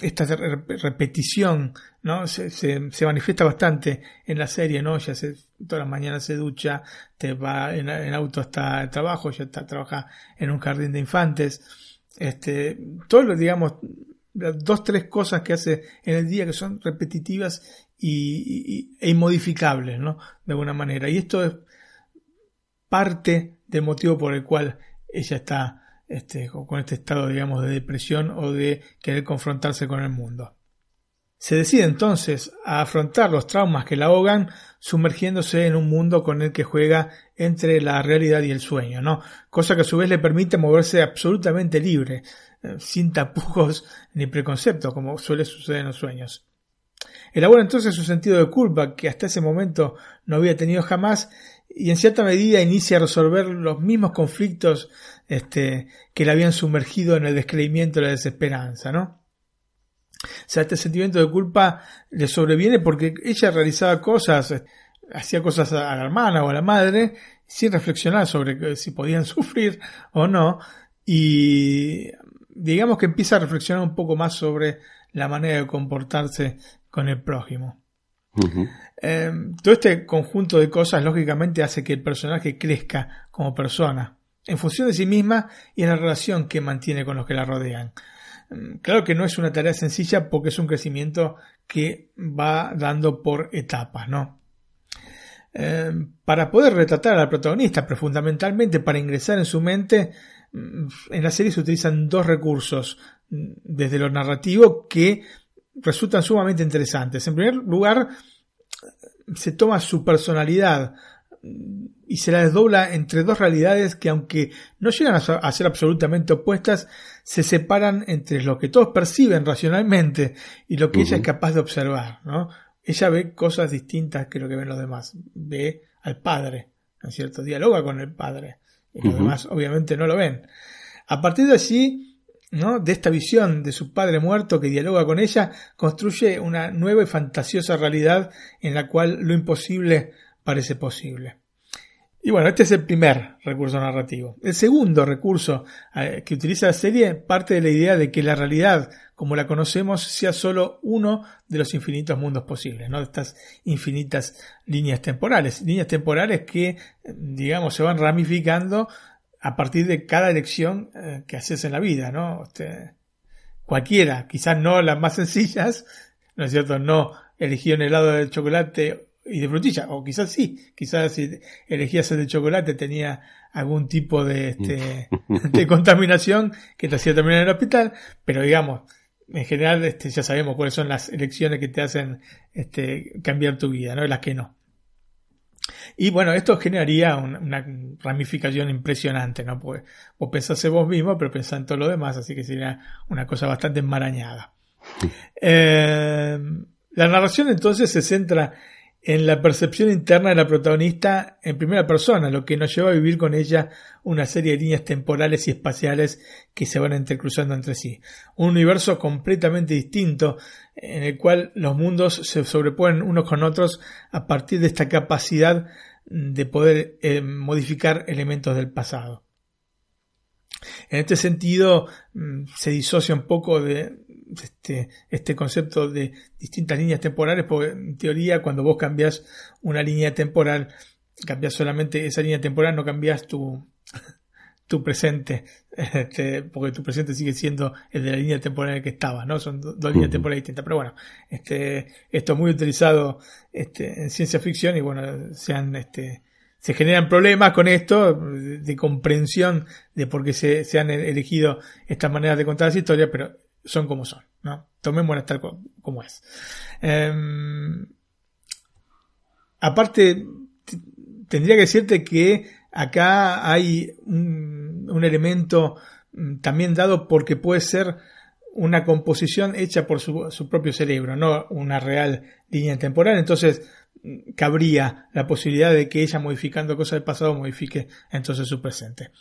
esta repetición, ¿no? Se, se, manifiesta bastante en la serie, ¿no? Ya se, todas las mañanas se ducha, te va en, auto hasta el trabajo, ya está, trabaja en un jardín de infantes, este, todo lo, digamos, dos, tres cosas que hace en el día que son repetitivas y, e inmodificables, ¿no? De alguna manera. Y esto es parte del motivo por el cual ella está este, con este estado, digamos, de depresión o de querer confrontarse con el mundo. Se decide entonces a afrontar los traumas que la ahogan sumergiéndose en un mundo con el que juega entre la realidad y el sueño, ¿no? Cosa que a su vez le permite moverse absolutamente libre, eh, sin tapujos ni preconceptos, como suele suceder en los sueños. Elabora entonces su sentido de culpa, que hasta ese momento no había tenido jamás, y en cierta medida inicia a resolver los mismos conflictos este, que la habían sumergido en el descreimiento y la desesperanza, ¿no? O sea, este sentimiento de culpa le sobreviene porque ella realizaba cosas, hacía cosas a la hermana o a la madre, sin reflexionar sobre si podían (laughs) sufrir o no, y digamos que empieza a reflexionar un poco más sobre la manera de comportarse con el prójimo. Em, todo este conjunto de cosas lógicamente hace que el personaje crezca como persona, en función de sí misma y en la relación que mantiene con los que la rodean. Em, claro que no es una tarea sencilla porque es un crecimiento que va dando por etapas, ¿no? Em, para poder retratar al protagonista, pero fundamentalmente para ingresar en su mente, en la serie se utilizan dos recursos mm, desde lo narrativo que resultan sumamente interesantes. En primer lugar, se toma su personalidad y se la desdobla entre dos realidades que aunque no llegan a ser absolutamente opuestas, se separan entre lo que todos perciben racionalmente y lo que ella es capaz de observar, ¿no? Ella ve cosas distintas que lo que ven los demás. Ve al padre, ¿no es cierto? Dialoga con el padre. Y los demás obviamente no lo ven. A partir de allí, de esta visión de su padre muerto que dialoga con ella, construye una nueva y fantasiosa realidad en la cual lo imposible parece posible. Y bueno, este es el primer recurso narrativo. El segundo recurso eh, que utiliza la serie parte de la idea de que la realidad, como la conocemos, sea solo uno de los infinitos mundos posibles, ¿no? De estas infinitas líneas temporales. Líneas temporales que, digamos, se van ramificando a partir de cada elección eh, que haces en la vida, ¿no? Este, cualquiera, quizás no las más (laughs) sencillas, ¿no es cierto? No elegí un helado de chocolate y de frutilla, o quizás sí, quizás si elegías el de chocolate tenía algún tipo de, este, de (laughs) contaminación que te hacía terminar en el hospital, pero digamos, en general este, ya sabemos cuáles son las elecciones que te hacen este, cambiar tu vida, ¿no? Las que no. Y bueno, esto generaría una, ramificación impresionante, ¿no? Pues vos pensás vos mismo, pero pensás en todo lo demás, así que sería una cosa bastante enmarañada. Eh, la narración entonces se centra en la percepción interna de la protagonista en primera persona, lo que nos lleva a vivir con ella una serie de líneas temporales y espaciales que se van entrecruzando entre sí. Un universo completamente distinto en el cual los mundos se sobreponen unos con otros a partir de esta capacidad de poder eh, modificar elementos del pasado. En este sentido, mm, se disocia un poco de este, este concepto de distintas líneas temporales, porque en teoría cuando vos cambias una línea temporal, cambias solamente esa línea temporal, no cambias tu, (laughs) tu presente, este, porque tu presente sigue siendo el de la línea temporal en la que estabas, ¿no? Son dos líneas temporales distintas. Pero bueno, este, esto es muy utilizado este, en ciencia ficción y bueno, se este, se generan problemas con esto de, comprensión de por qué se, se, han elegido estas maneras de contar las historias, pero son como son, ¿no? Tomémoslas tal como es. Em, aparte, tendría que decirte que acá hay un, elemento mm, también dado porque puede ser una composición hecha por su, su propio cerebro, no una real línea temporal. Entonces, cabría la posibilidad de que ella modificando cosas del pasado modifique entonces su presente.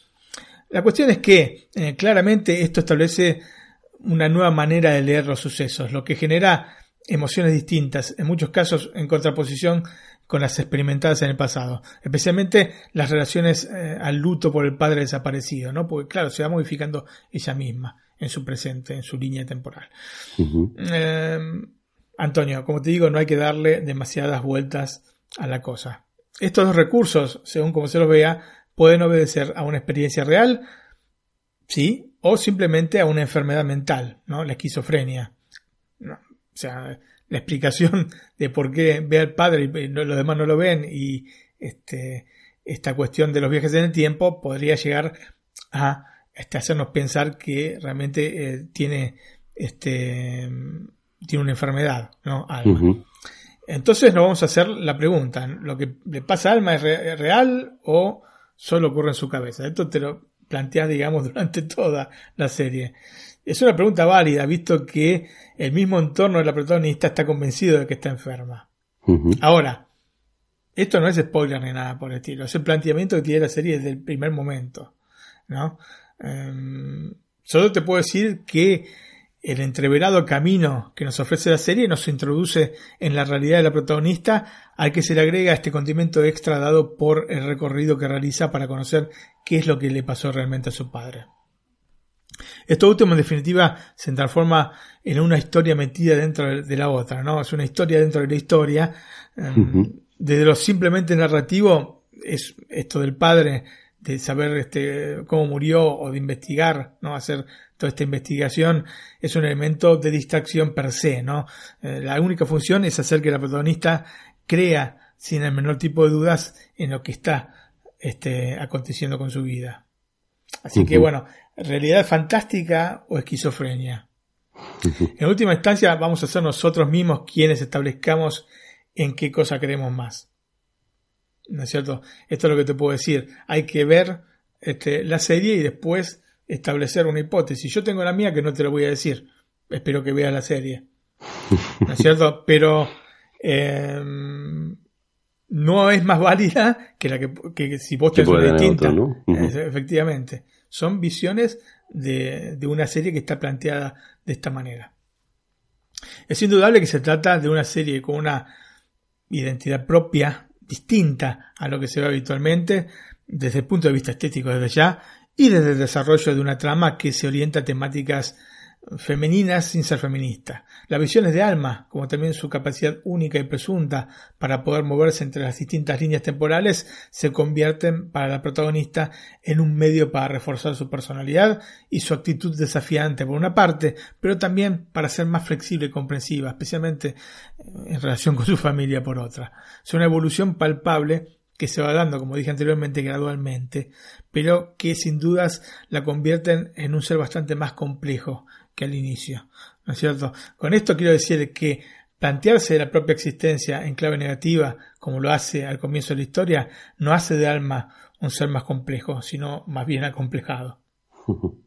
La cuestión es que eh, claramente esto establece una nueva manera de leer los sucesos, lo que genera emociones distintas, en muchos casos en contraposición con las experimentadas en el pasado, especialmente las relaciones eh, al luto por el padre desaparecido, ¿no? Porque claro, se va modificando ella misma en su presente, en su línea temporal. Antonio, como te digo, no hay que darle demasiadas vueltas a la cosa. Estos dos recursos, según como se los vea, pueden obedecer a una experiencia real, sí, o simplemente a una enfermedad mental, ¿no? La esquizofrenia. o sea, la explicación de por qué ve al padre y los demás no lo ven y este, esta cuestión de los viajes en el tiempo podría llegar a este, hacernos pensar que realmente eh, tiene este tiene una enfermedad, ¿no? Alma. Entonces nos vamos a hacer la pregunta, ¿lo que le pasa a Alma es, real o solo ocurre en su cabeza? Esto te lo planteas, digamos, (laughs) durante toda la serie. Es una pregunta válida, visto que el mismo entorno de la protagonista está convencido de que está enferma. Ahora, esto no es spoiler ni nada por el estilo, es el planteamiento que tiene la serie desde el primer momento, ¿no? Em, solo te puedo decir que el entreverado camino que nos ofrece la serie nos introduce en la realidad de la protagonista, al que se le agrega este condimento extra dado por el recorrido que realiza para conocer qué es lo que le pasó realmente a su padre. Esto último, en definitiva, se transforma en una historia metida dentro de la otra, ¿no? Es una historia dentro de la historia. Em, desde lo simplemente narrativo, es esto del padre, de saber este, cómo murió o de investigar, ¿no? Hacer toda esta investigación es un elemento de distracción per se, ¿no? Eh, la única función es hacer que la protagonista crea sin el menor tipo de dudas en lo que está este, aconteciendo con su vida. Así que bueno, realidad fantástica o esquizofrenia. En última instancia vamos a ser nosotros mismos quienes establezcamos en qué cosa queremos más. ¿No es cierto? Esto es lo que te puedo decir. Hay que ver este, la serie y después establecer una hipótesis. Yo tengo la mía que no te lo voy a decir. Espero que veas la serie. ¿No es (laughs) cierto? Pero em, no es más válida que la que, si vos tenés una distinta. Efectivamente. Son visiones de, de una serie que está planteada de esta manera. Es indudable que se trata de una serie con una identidad propia, distinta a lo que se ve habitualmente, desde el punto de vista estético desde ya, y desde el desarrollo de una trama que se orienta a temáticas femeninas sin ser feminista. Las visiones de Alma, como también su capacidad única y presunta para poder moverse entre las distintas líneas temporales, se convierten para la protagonista en un medio para reforzar su personalidad y su actitud desafiante por una parte, pero también para ser más flexible y comprensiva, especialmente en relación con su familia por otra. Es una evolución palpable que se va dando, como dije anteriormente, gradualmente, pero que sin dudas la convierten en un ser bastante más complejo que al inicio. ¿No es cierto? Con esto quiero decir que plantearse la propia existencia en clave negativa, como lo hace al comienzo de la historia, no hace de Alma un ser más complejo, sino más bien acomplejado. (laughs)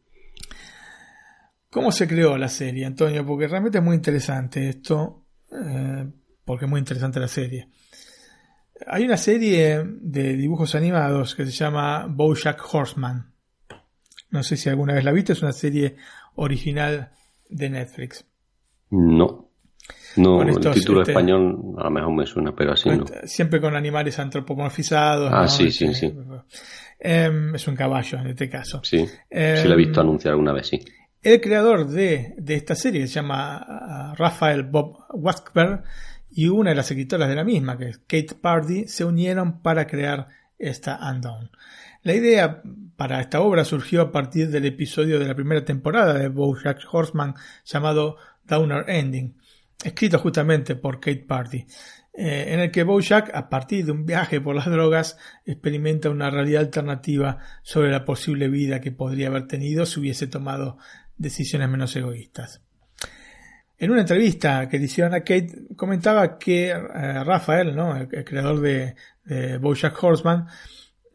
¿Cómo se creó la serie, Antonio? Porque realmente es muy interesante esto, eh, porque es muy interesante la serie. Hay una serie de dibujos animados que se llama Bojack Horseman. No sé si alguna vez la viste, es una serie original de Netflix. No. No, el título este, español a lo mejor me suena, pero así no. Siempre con animales antropomorfizados. Ah, sí, sí, este, sí. Eh, es un caballo en este caso. Sí, eh, sí lo he visto anunciar alguna vez, sí. El creador de, de esta serie se llama uh, Rafael Bob Waskberg y una de las escritoras de la misma, que es Kate Pardy, se unieron para crear esta Undone. La idea para esta obra surgió a partir del episodio de la primera temporada de Bojack Horseman llamado Downer Ending, escrito justamente por Kate Party, eh, en el que Bojack, a partir de un viaje por las drogas, experimenta una realidad alternativa sobre la posible vida que podría haber tenido si hubiese tomado decisiones menos egoístas. En una entrevista que le hicieron a Kate, comentaba que eh, Rafael, ¿no? el, creador de, de Bojack Horseman,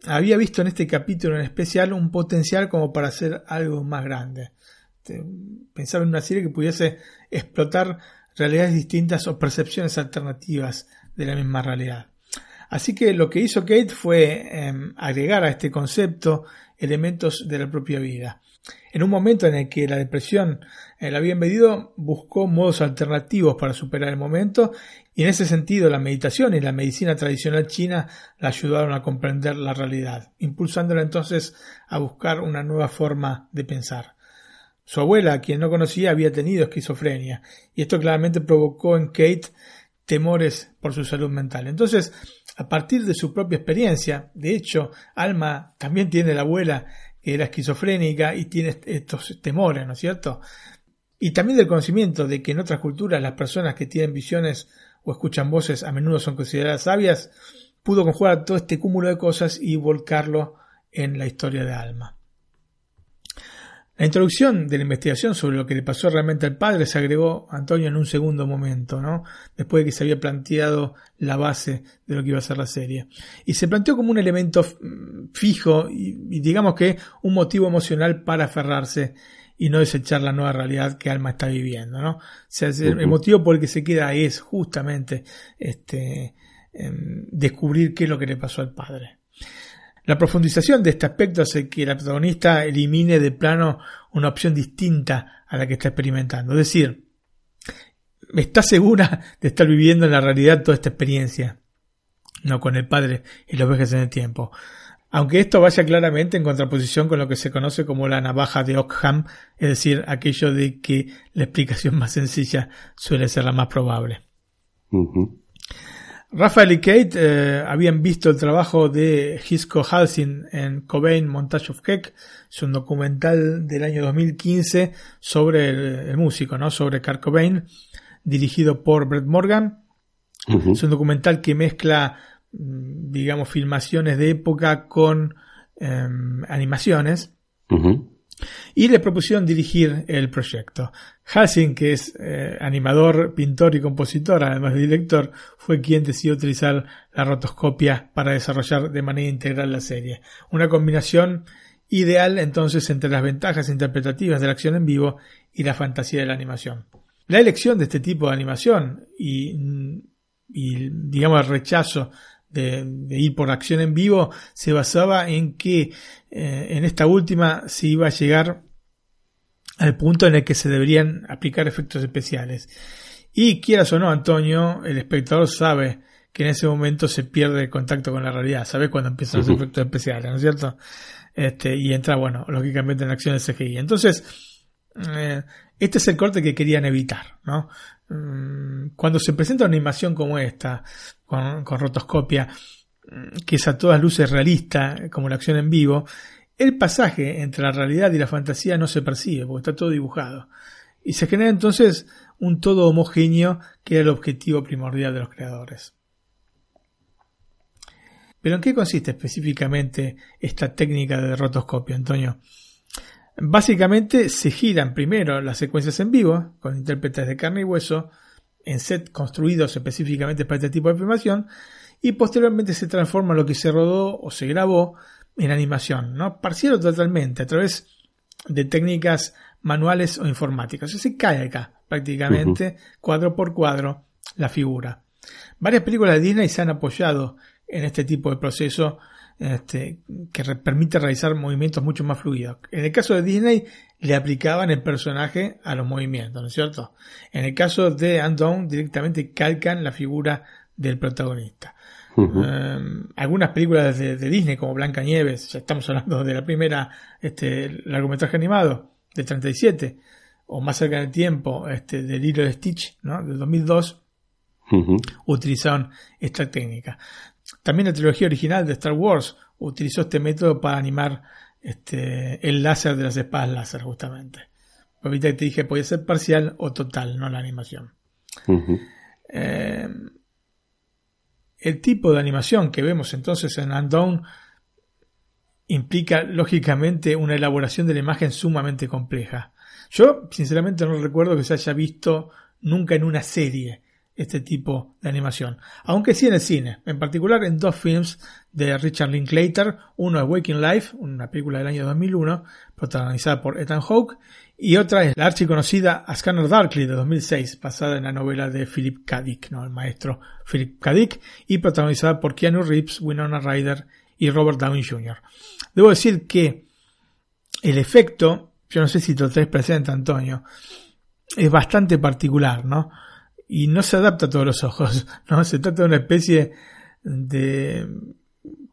había visto en este capítulo en especial un potencial como para hacer algo más grande. Pensaba en una serie que pudiese explotar realidades distintas o percepciones alternativas de la misma realidad. Así que lo que hizo Kate fue em, agregar a este concepto elementos de la propia vida. En un momento en el que la depresión eh, la había invadido, buscó modos alternativos para superar el momento y en ese sentido la meditación y la medicina tradicional china la ayudaron a comprender la realidad, impulsándola entonces a buscar una nueva forma de pensar. Su abuela, quien no conocía, había tenido esquizofrenia y esto claramente provocó en Kate temores por su salud mental. Entonces, a partir de su propia experiencia, de hecho, Alma también tiene la abuela que era esquizofrénica y tiene estos temores, ¿no es cierto? Y también del conocimiento de que en otras culturas las personas que tienen visiones o escuchan voces a menudo son consideradas sabias, pudo conjugar todo este cúmulo de cosas y volcarlo en la historia de Alma. La introducción de la investigación sobre lo que le pasó realmente al padre se agregó Antonio en un segundo momento, ¿no? Después de que se había planteado la base de lo que iba a ser la serie. Y se planteó como un elemento fijo y, digamos que un motivo emocional para aferrarse y no desechar la nueva realidad que Alma está viviendo, ¿no? O sea, el motivo por el que se queda es justamente este, em, descubrir qué es lo que le pasó al padre. La profundización de este aspecto hace que la protagonista elimine de plano una opción distinta a la que está experimentando. Es decir, está segura de estar viviendo en la realidad toda esta experiencia, no con el padre y los viajes en el tiempo. Aunque esto vaya claramente en contraposición con lo que se conoce como la navaja de Ockham, es decir, aquello de que la explicación (laughs) más sencilla suele ser la más probable. Rafael y Kate eh, habían visto el trabajo de Hisco Halsing en Cobain Montage of Keck, es un documental del año 2015 sobre el, músico, ¿no? sobre Kurt Cobain, dirigido por Brett Morgan. Es un documental que mezcla, mm, digamos, filmaciones de época con em, animaciones y le propusieron dirigir el proyecto. Halsing, que es eh, animador, pintor y compositor, además de director, fue quien decidió utilizar la rotoscopia para desarrollar de manera integral la serie. Una combinación ideal entonces entre las ventajas interpretativas de la acción en vivo y la fantasía de la animación. La elección de este tipo de animación y, y digamos el rechazo de, ir por acción en vivo se basaba en que eh, en esta última se iba a llegar al punto en el que se deberían aplicar efectos especiales. Y quieras o no, Antonio, el espectador sabe que en ese momento se pierde el contacto con la realidad, sabe cuando empiezan los efectos especiales, ¿no es cierto? Este, y entra, bueno, lógicamente en acción de CGI. Entonces, eh, este es el corte que querían evitar, ¿no? Mm, cuando se presenta una animación como esta, con, rotoscopia, mm, que es a todas luces realista, como la acción en vivo, el pasaje entre la realidad y la fantasía no se percibe, porque está todo dibujado. Y se genera entonces un todo homogéneo que era el objetivo primordial de los creadores. Pero ¿en qué consiste específicamente esta técnica de rotoscopia, Antonio? Básicamente se giran primero las secuencias en vivo, con intérpretes de carne y hueso, en set construidos específicamente para este tipo de filmación, y posteriormente se transforma lo que se rodó o se grabó en animación, ¿no? Parcial o totalmente, a través de técnicas manuales o informáticas. se cae acá, prácticamente, cuadro por cuadro, la figura. Varias películas de Disney se han apoyado en este tipo de proceso este, que permite realizar movimientos mucho más fluidos. En el caso de Disney, le aplicaban el personaje a los movimientos, ¿no es cierto? En el caso de Undone, directamente calcan la figura del protagonista. Em, algunas películas de, Disney, como Blanca Nieves, ya estamos hablando de la primera este, largometraje animado, de 37, o más cerca del tiempo, este, del hilo de Stitch, ¿no? del 2002, utilizaron esta técnica. También la trilogía original de Star Wars utilizó este método para animar este, el láser de las espadas láser, justamente. Ahorita te dije, podía ser parcial o total, no la animación. Eh, el tipo de animación que vemos entonces en Undone implica lógicamente una elaboración de la imagen sumamente compleja. Yo sinceramente no recuerdo que se haya visto nunca en una serie este tipo de animación. Aunque sí en el cine, en particular en dos films de Richard Linklater, uno es Waking Life, una película del año 2001, protagonizada por Ethan Hawke, y otra es la archiconocida A Scanner Darkly de 2006, basada en la novela de Philip K. Dick, ¿no? el maestro Philip K. Dick, y protagonizada por Keanu Reeves, Winona Ryder y Robert Downey Jr. Debo decir que el efecto, yo no sé si lo traes presente, Antonio, es bastante particular, ¿no? y no se adapta a todos los ojos, (laughs) ¿no? Se trata de una especie de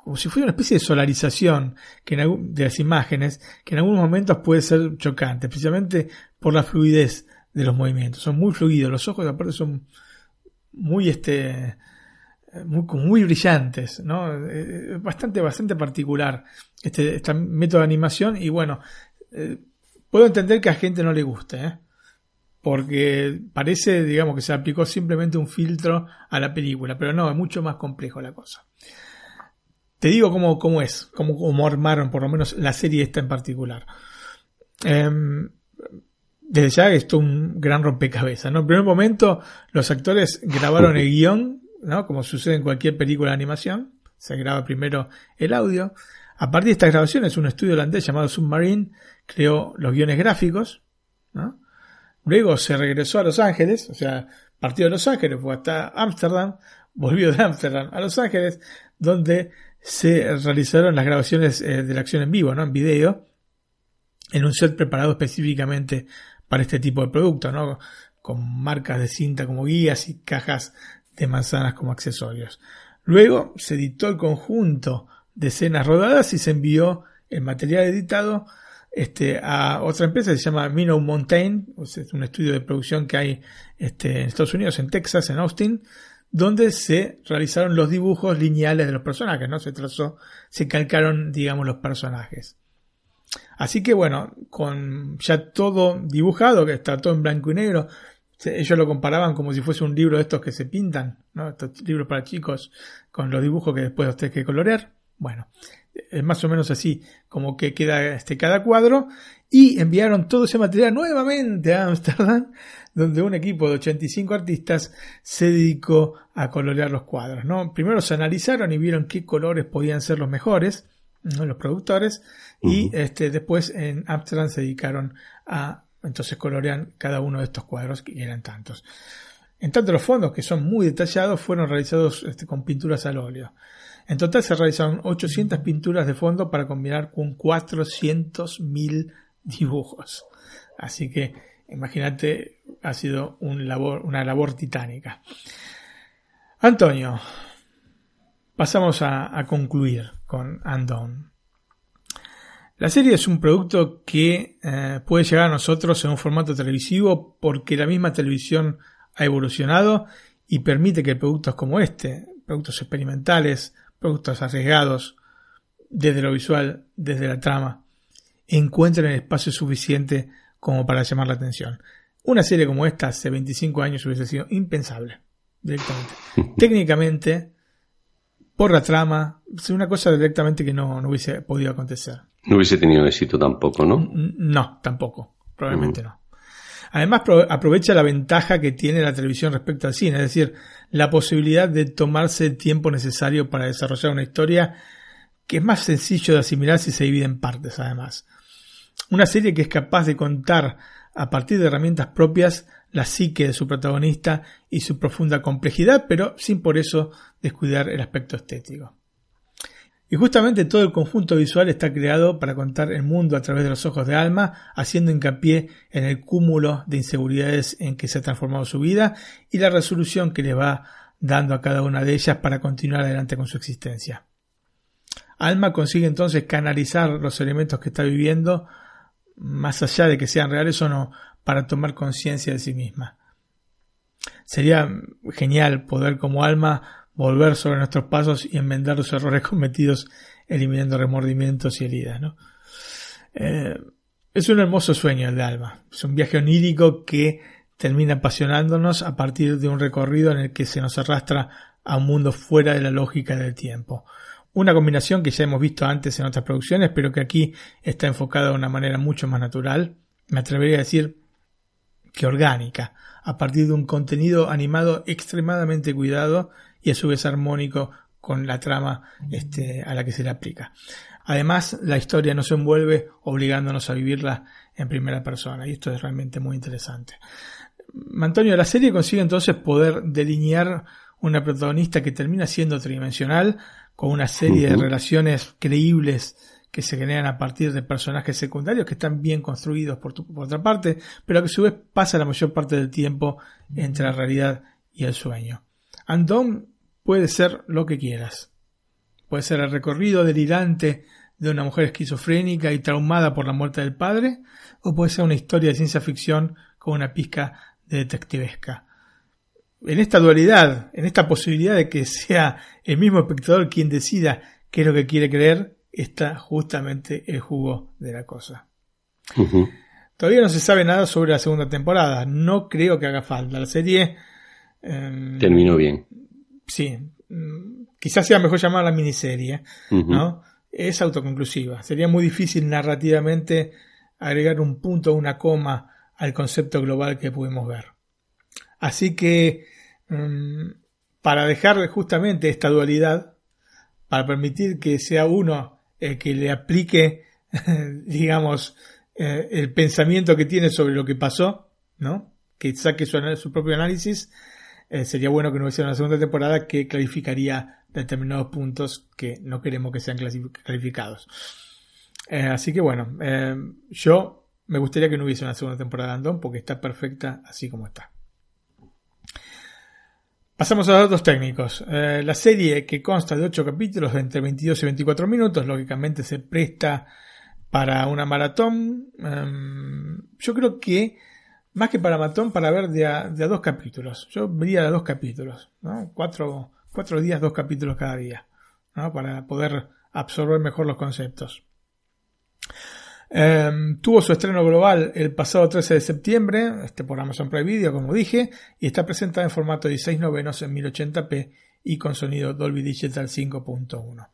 como si fuera una especie de solarización que de las imágenes que en algunos momentos puede ser chocante, especialmente por la fluidez de los movimientos. Son muy fluidos, los ojos aparte son muy este muy brillantes, ¿no? Eh, bastante, bastante particular este, este método de animación y bueno, eh, puedo entender que a gente no le guste, ¿eh? porque parece, digamos, que se aplicó simplemente un filtro a la película, pero no, es mucho más complejo la cosa. Te digo cómo, cómo es, cómo, cómo, armaron por lo menos la serie esta en particular. Em, desde ya esto es un gran rompecabezas, ¿no? En primer momento los actores grabaron el guion, ¿no? Como sucede en cualquier película de animación, se graba primero el audio. A partir de estas grabaciones, un estudio holandés llamado Submarine creó los guiones gráficos. Luego se regresó a Los Ángeles, o sea, partió de Los Ángeles, fue hasta Ámsterdam, volvió de Ámsterdam a Los Ángeles, donde se realizaron las grabaciones eh, de la acción en vivo, ¿no? En video, en un set preparado específicamente para este tipo de producto, ¿no? Con marcas de cinta como guías y cajas de manzanas como accesorios. Luego se editó el conjunto de escenas rodadas y se envió el material editado este, a otra empresa que se llama Minnow Mountain, es un estudio de producción que hay este, en Estados Unidos, en Texas, en Austin, donde se realizaron los dibujos lineales de los personajes, ¿no? Se trazó, se calcaron, digamos, los personajes. Así que bueno, con ya todo dibujado, que está todo en blanco y negro, ellos lo comparaban como si fuese un libro de estos que se pintan, ¿no? Estos libros para chicos con los dibujos que después usted que colorear. Bueno, es más o menos así como que queda este, cada cuadro y enviaron todo ese material nuevamente a Amsterdam (laughs) donde un equipo de 85 artistas se dedicó a colorear los cuadros. ¿no? Primero se analizaron y vieron qué colores podían ser los mejores, los productores, y este, después en Amsterdam se dedicaron a entonces colorear cada uno de estos cuadros, que eran tantos. En tanto los fondos, que son muy detallados, fueron realizados este, con pinturas al óleo. En total se realizaron 800 pinturas de fondo para combinar con 400.000 (laughs) dibujos. Así que imagínate, ha sido labor, una labor titánica. Antonio, pasamos a, concluir con Undone. La serie es un producto que eh, puede llegar a nosotros en un formato televisivo porque la misma televisión ha evolucionado y permite que productos como este, productos experimentales, productos arriesgados desde lo visual, desde la trama, encuentren el espacio suficiente como para llamar la atención. Una serie como esta hace 25 años hubiese sido impensable, directamente. (laughs) Técnicamente, por la trama, es una cosa directamente que no, hubiese podido acontecer. No hubiese tenido éxito tampoco, ¿no? No, tampoco, probablemente no. Además aprovecha la ventaja que tiene la televisión respecto al cine, es decir, la posibilidad de tomarse el tiempo necesario para desarrollar una historia que es más sencillo de asimilar si se divide en partes además. Una serie que es capaz de contar a partir de herramientas propias la psique de su protagonista y su profunda complejidad, pero sin por eso descuidar el aspecto estético. Y justamente todo el conjunto visual está creado para contar el mundo a través de los ojos de Alma, haciendo hincapié en el cúmulo de inseguridades en que se ha transformado su vida y la resolución que le va dando a cada una de ellas para continuar adelante con su existencia. Alma consigue entonces canalizar los elementos que está viviendo, más allá de que sean reales o no, para tomar conciencia de sí misma. Sería genial poder como alma volver sobre nuestros pasos y enmendar los errores (laughs) cometidos, eliminando remordimientos y heridas. ¿no? Eh, es un hermoso sueño el de alma. Es un viaje onírico que termina apasionándonos a partir de un recorrido en el que se nos arrastra a un mundo fuera de la lógica del tiempo. Una combinación que ya hemos visto antes en otras producciones, pero que aquí está enfocada de una manera mucho más natural. Me atrevería a decir que orgánica, a partir de un contenido animado extremadamente cuidado y a su vez armónico con la trama este, a la que se le aplica. Además, la historia nos envuelve obligándonos a vivirla en primera persona y esto es realmente muy interesante. Antonio, la serie consigue entonces poder delinear una protagonista que termina siendo tridimensional, con una serie de relaciones creíbles que se generan a partir de personajes secundarios que están bien construidos por, otra parte, pero que a su vez pasa la mayor parte del tiempo entre la realidad y el sueño. Andón puede ser lo que quieras. Puede ser el recorrido delirante de una mujer esquizofrénica y traumada por la muerte del padre, o puede ser una historia de ciencia ficción con una pizca de detectivesca. En esta dualidad, en esta posibilidad de que sea el mismo espectador quien decida qué es lo que quiere creer, está justamente el jugo de la cosa. Todavía no se sabe nada sobre la segunda temporada. No creo que haga falta. La serie. Em, Terminó bien. Sí. Quizás sea mejor llamarla miniserie. ¿no? Es autoconclusiva. Sería muy difícil narrativamente agregar un punto o una coma al concepto global que pudimos ver. Así que. Mm, para dejar justamente esta dualidad, para permitir que sea uno eh, que le aplique, (laughs) digamos, eh, el pensamiento que tiene sobre lo que pasó, ¿no? Que saque su, su propio análisis. Eh, sería bueno que no hubiese una segunda temporada que clarificaría determinados puntos que no queremos que sean clarificados. así que bueno, yo me gustaría que no hubiese una segunda temporada de Andón porque está perfecta así como está. Pasamos a los datos técnicos. Eh, la serie, que consta de 8 capítulos de entre 22 y 24 minutos, lógicamente se presta para una maratón. Em, yo creo que, más que para maratón, para ver de a, dos capítulos. Yo vería de dos capítulos, ¿no? Cuatro, días, dos capítulos cada día. Para poder absorber mejor los conceptos. Em, tuvo su estreno global el pasado 13 de septiembre, este por Amazon Prime Video, como dije, y está presentada en formato de 16 novenos en 1080p y con sonido Dolby Digital 5.1.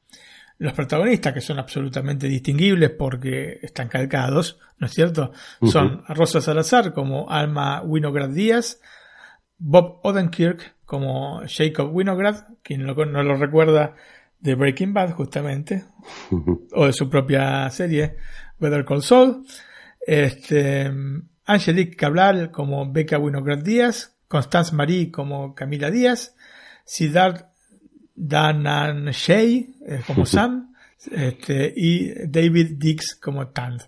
Los protagonistas, que son absolutamente distinguibles porque están calcados, ¿no es cierto? Son Rosa Salazar como Alma Winograd Díaz, Bob Odenkirk como Jacob Winograd, quien no lo recuerda de Breaking Bad justamente, o de su propia serie, Better Call Saul, este, Angelique Cabral como Becca Winograd Díaz, Constance Marie como Camila Díaz, Siddharth Danan Shea eh, como (laughs) Sam, este, y David Dix como Tant.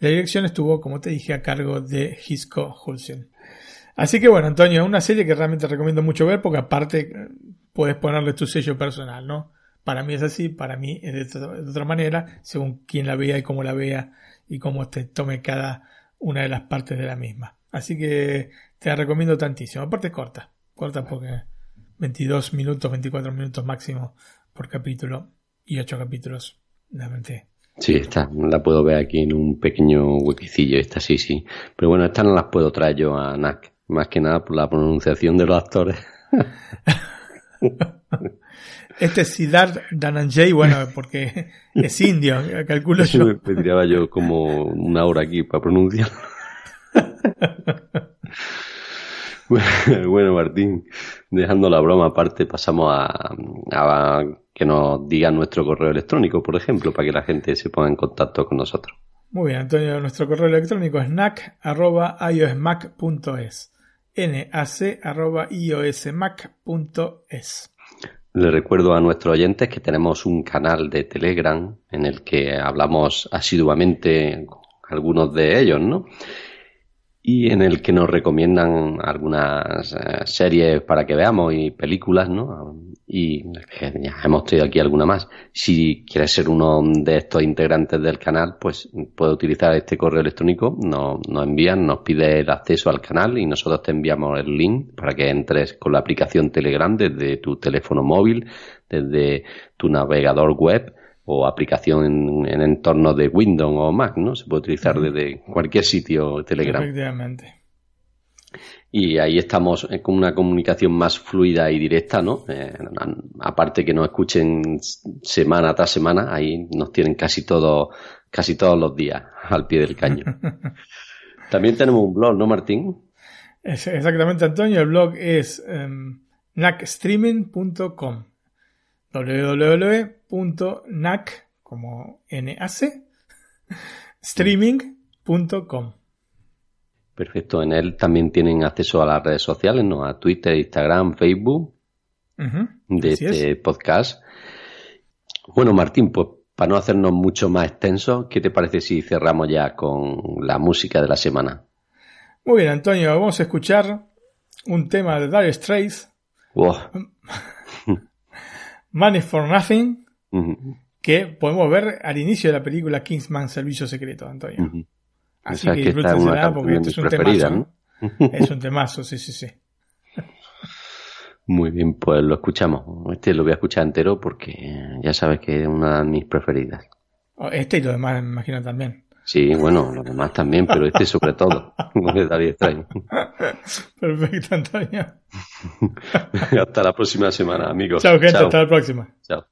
La dirección estuvo, como te dije, a cargo de Hisco Hulsen. Así que bueno, Antonio, una serie que realmente recomiendo mucho ver porque aparte eh, puedes ponerle tu sello personal, ¿no? Para mí es así, para mí es de, otra manera, según quien la vea y cómo la vea y cómo te tome cada una de las partes de la misma. Así que te la recomiendo tantísimo. Aparte corta, corta porque 22 minutos, 24 minutos máximo por capítulo y 8 capítulos, realmente. Sí, esta la puedo ver aquí en un pequeño huequecillo, esta sí, sí. Pero bueno, esta no las puedo traer yo a NAC, más que nada por la pronunciación de los actores. (laughs) Este es Siddharth Dhananjay, bueno, (laughs) porque es indio, calculo yo. Me tiraba yo como una hora aquí para pronunciar. (laughs) bueno, Martín, dejando la broma aparte, pasamos a, que nos digan nuestro correo electrónico, por ejemplo, para que la gente se ponga en contacto con nosotros. Muy bien, Antonio, nuestro correo electrónico es nac.iosmac.es nac.iosmac.es Le recuerdo a nuestros oyentes que tenemos un canal de Telegram en el que hablamos asiduamente algunos de ellos, ¿no? Y en el que nos recomiendan algunas eh, series para que veamos y películas, ¿no? Y ya hemos traído aquí alguna más. Si quieres ser uno de estos integrantes del canal, pues puedes utilizar este correo electrónico, nos, nos envían, nos pide el acceso al canal y nosotros te enviamos el link para que entres con la aplicación Telegram desde tu teléfono móvil, desde tu navegador web o aplicación en, entornos de Windows o Mac, ¿no? Se puede utilizar desde cualquier sitio Telegram. Efectivamente. Y ahí estamos con una comunicación más fluida y directa, ¿no? Eh, aparte que nos escuchen semana tras semana, ahí nos tienen casi todo, casi todos los días al pie del caño. (laughs) También tenemos un blog, ¿no, Martín? exactamente, Antonio. El blog es um, nacstreaming.com www.nac como NAC (laughs) streaming.com. Perfecto, en él también tienen acceso a las redes sociales, ¿no? A Twitter, Instagram, Facebook de este podcast. Bueno, Martín, pues para no hacernos mucho más extenso, ¿qué te parece si cerramos ya con la música de la semana? Muy bien, Antonio, vamos a escuchar un tema de Dire Straits. (laughs) Money for Nothing, que podemos ver al inicio de la película Kingsman Servicio Secreto, Antonio. Así que, disfrútensela porque este es un temazo. ¿no? es un temazo, sí, sí, sí. (laughs) Muy bien, pues lo escuchamos. Este lo voy a escuchar entero porque ya sabes que es una de mis preferidas. Oh, este y lo demás, me imagino también. Sí, bueno, los demás también, pero este sobre todo. (laughs) Perfecto, Antonio. (laughs) hasta la próxima semana, amigos. Chao, gente, hasta la próxima. Chao.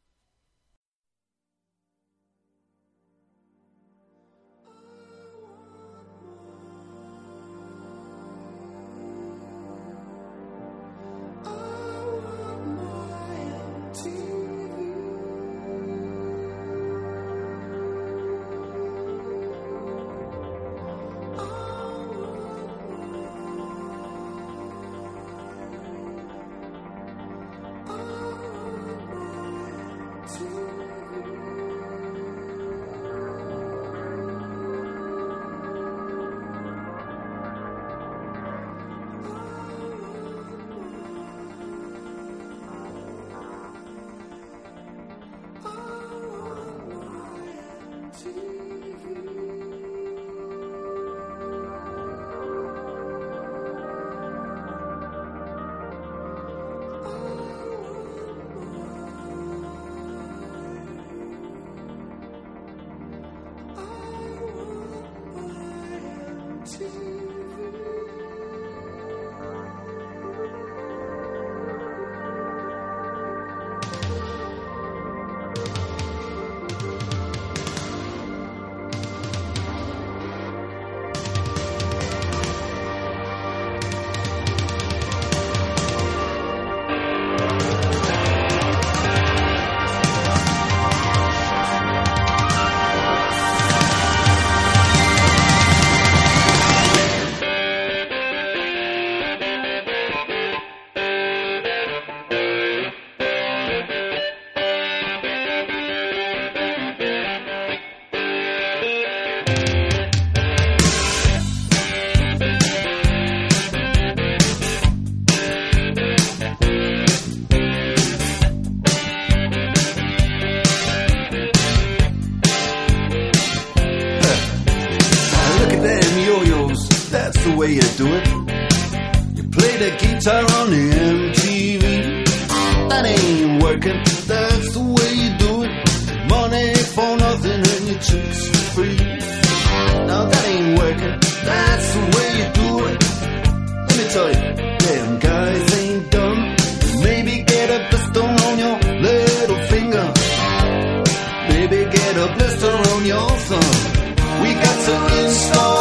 way you do it. You play the guitar on the MTV. That ain't working, that's the way you do it. Money for nothing and your chicks for free. Now that ain't working, that's the way you do it. Let me tell you, damn guys ain't dumb. Maybe get a pistol on your little finger. Maybe get a blister on your thumb. We got to install.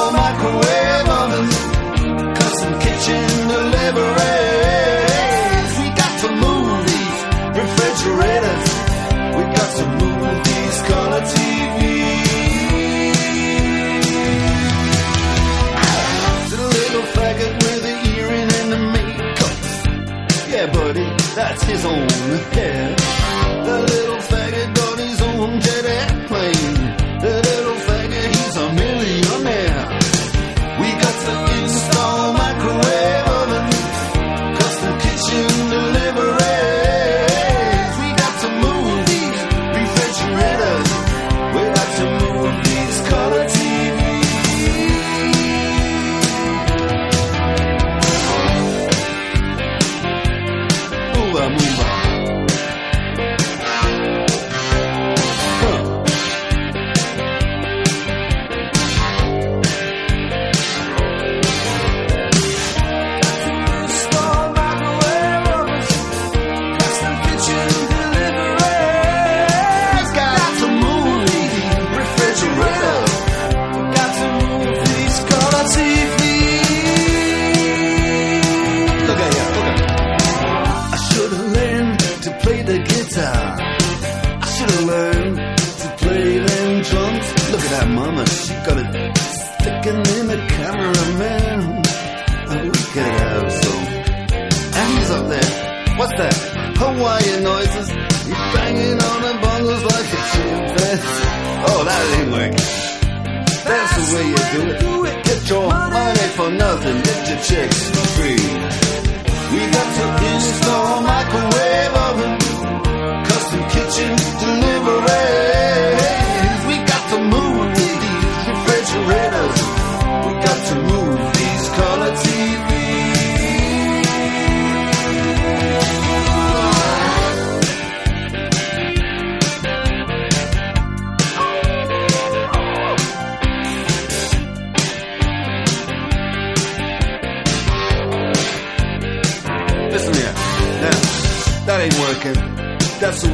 zone. (laughs) That's, oh, that ain't working. That's the way you do it. Get your money for nothing. Get your chicks for free. We got to install microwave.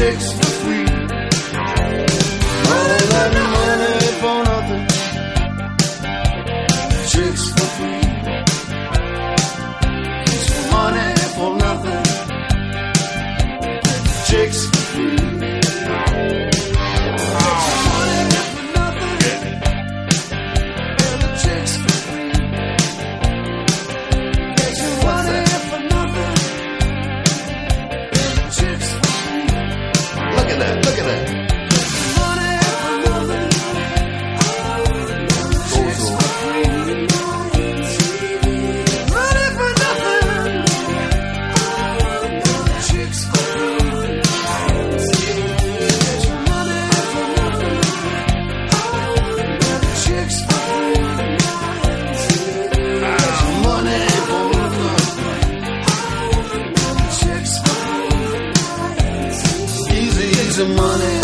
six. The money.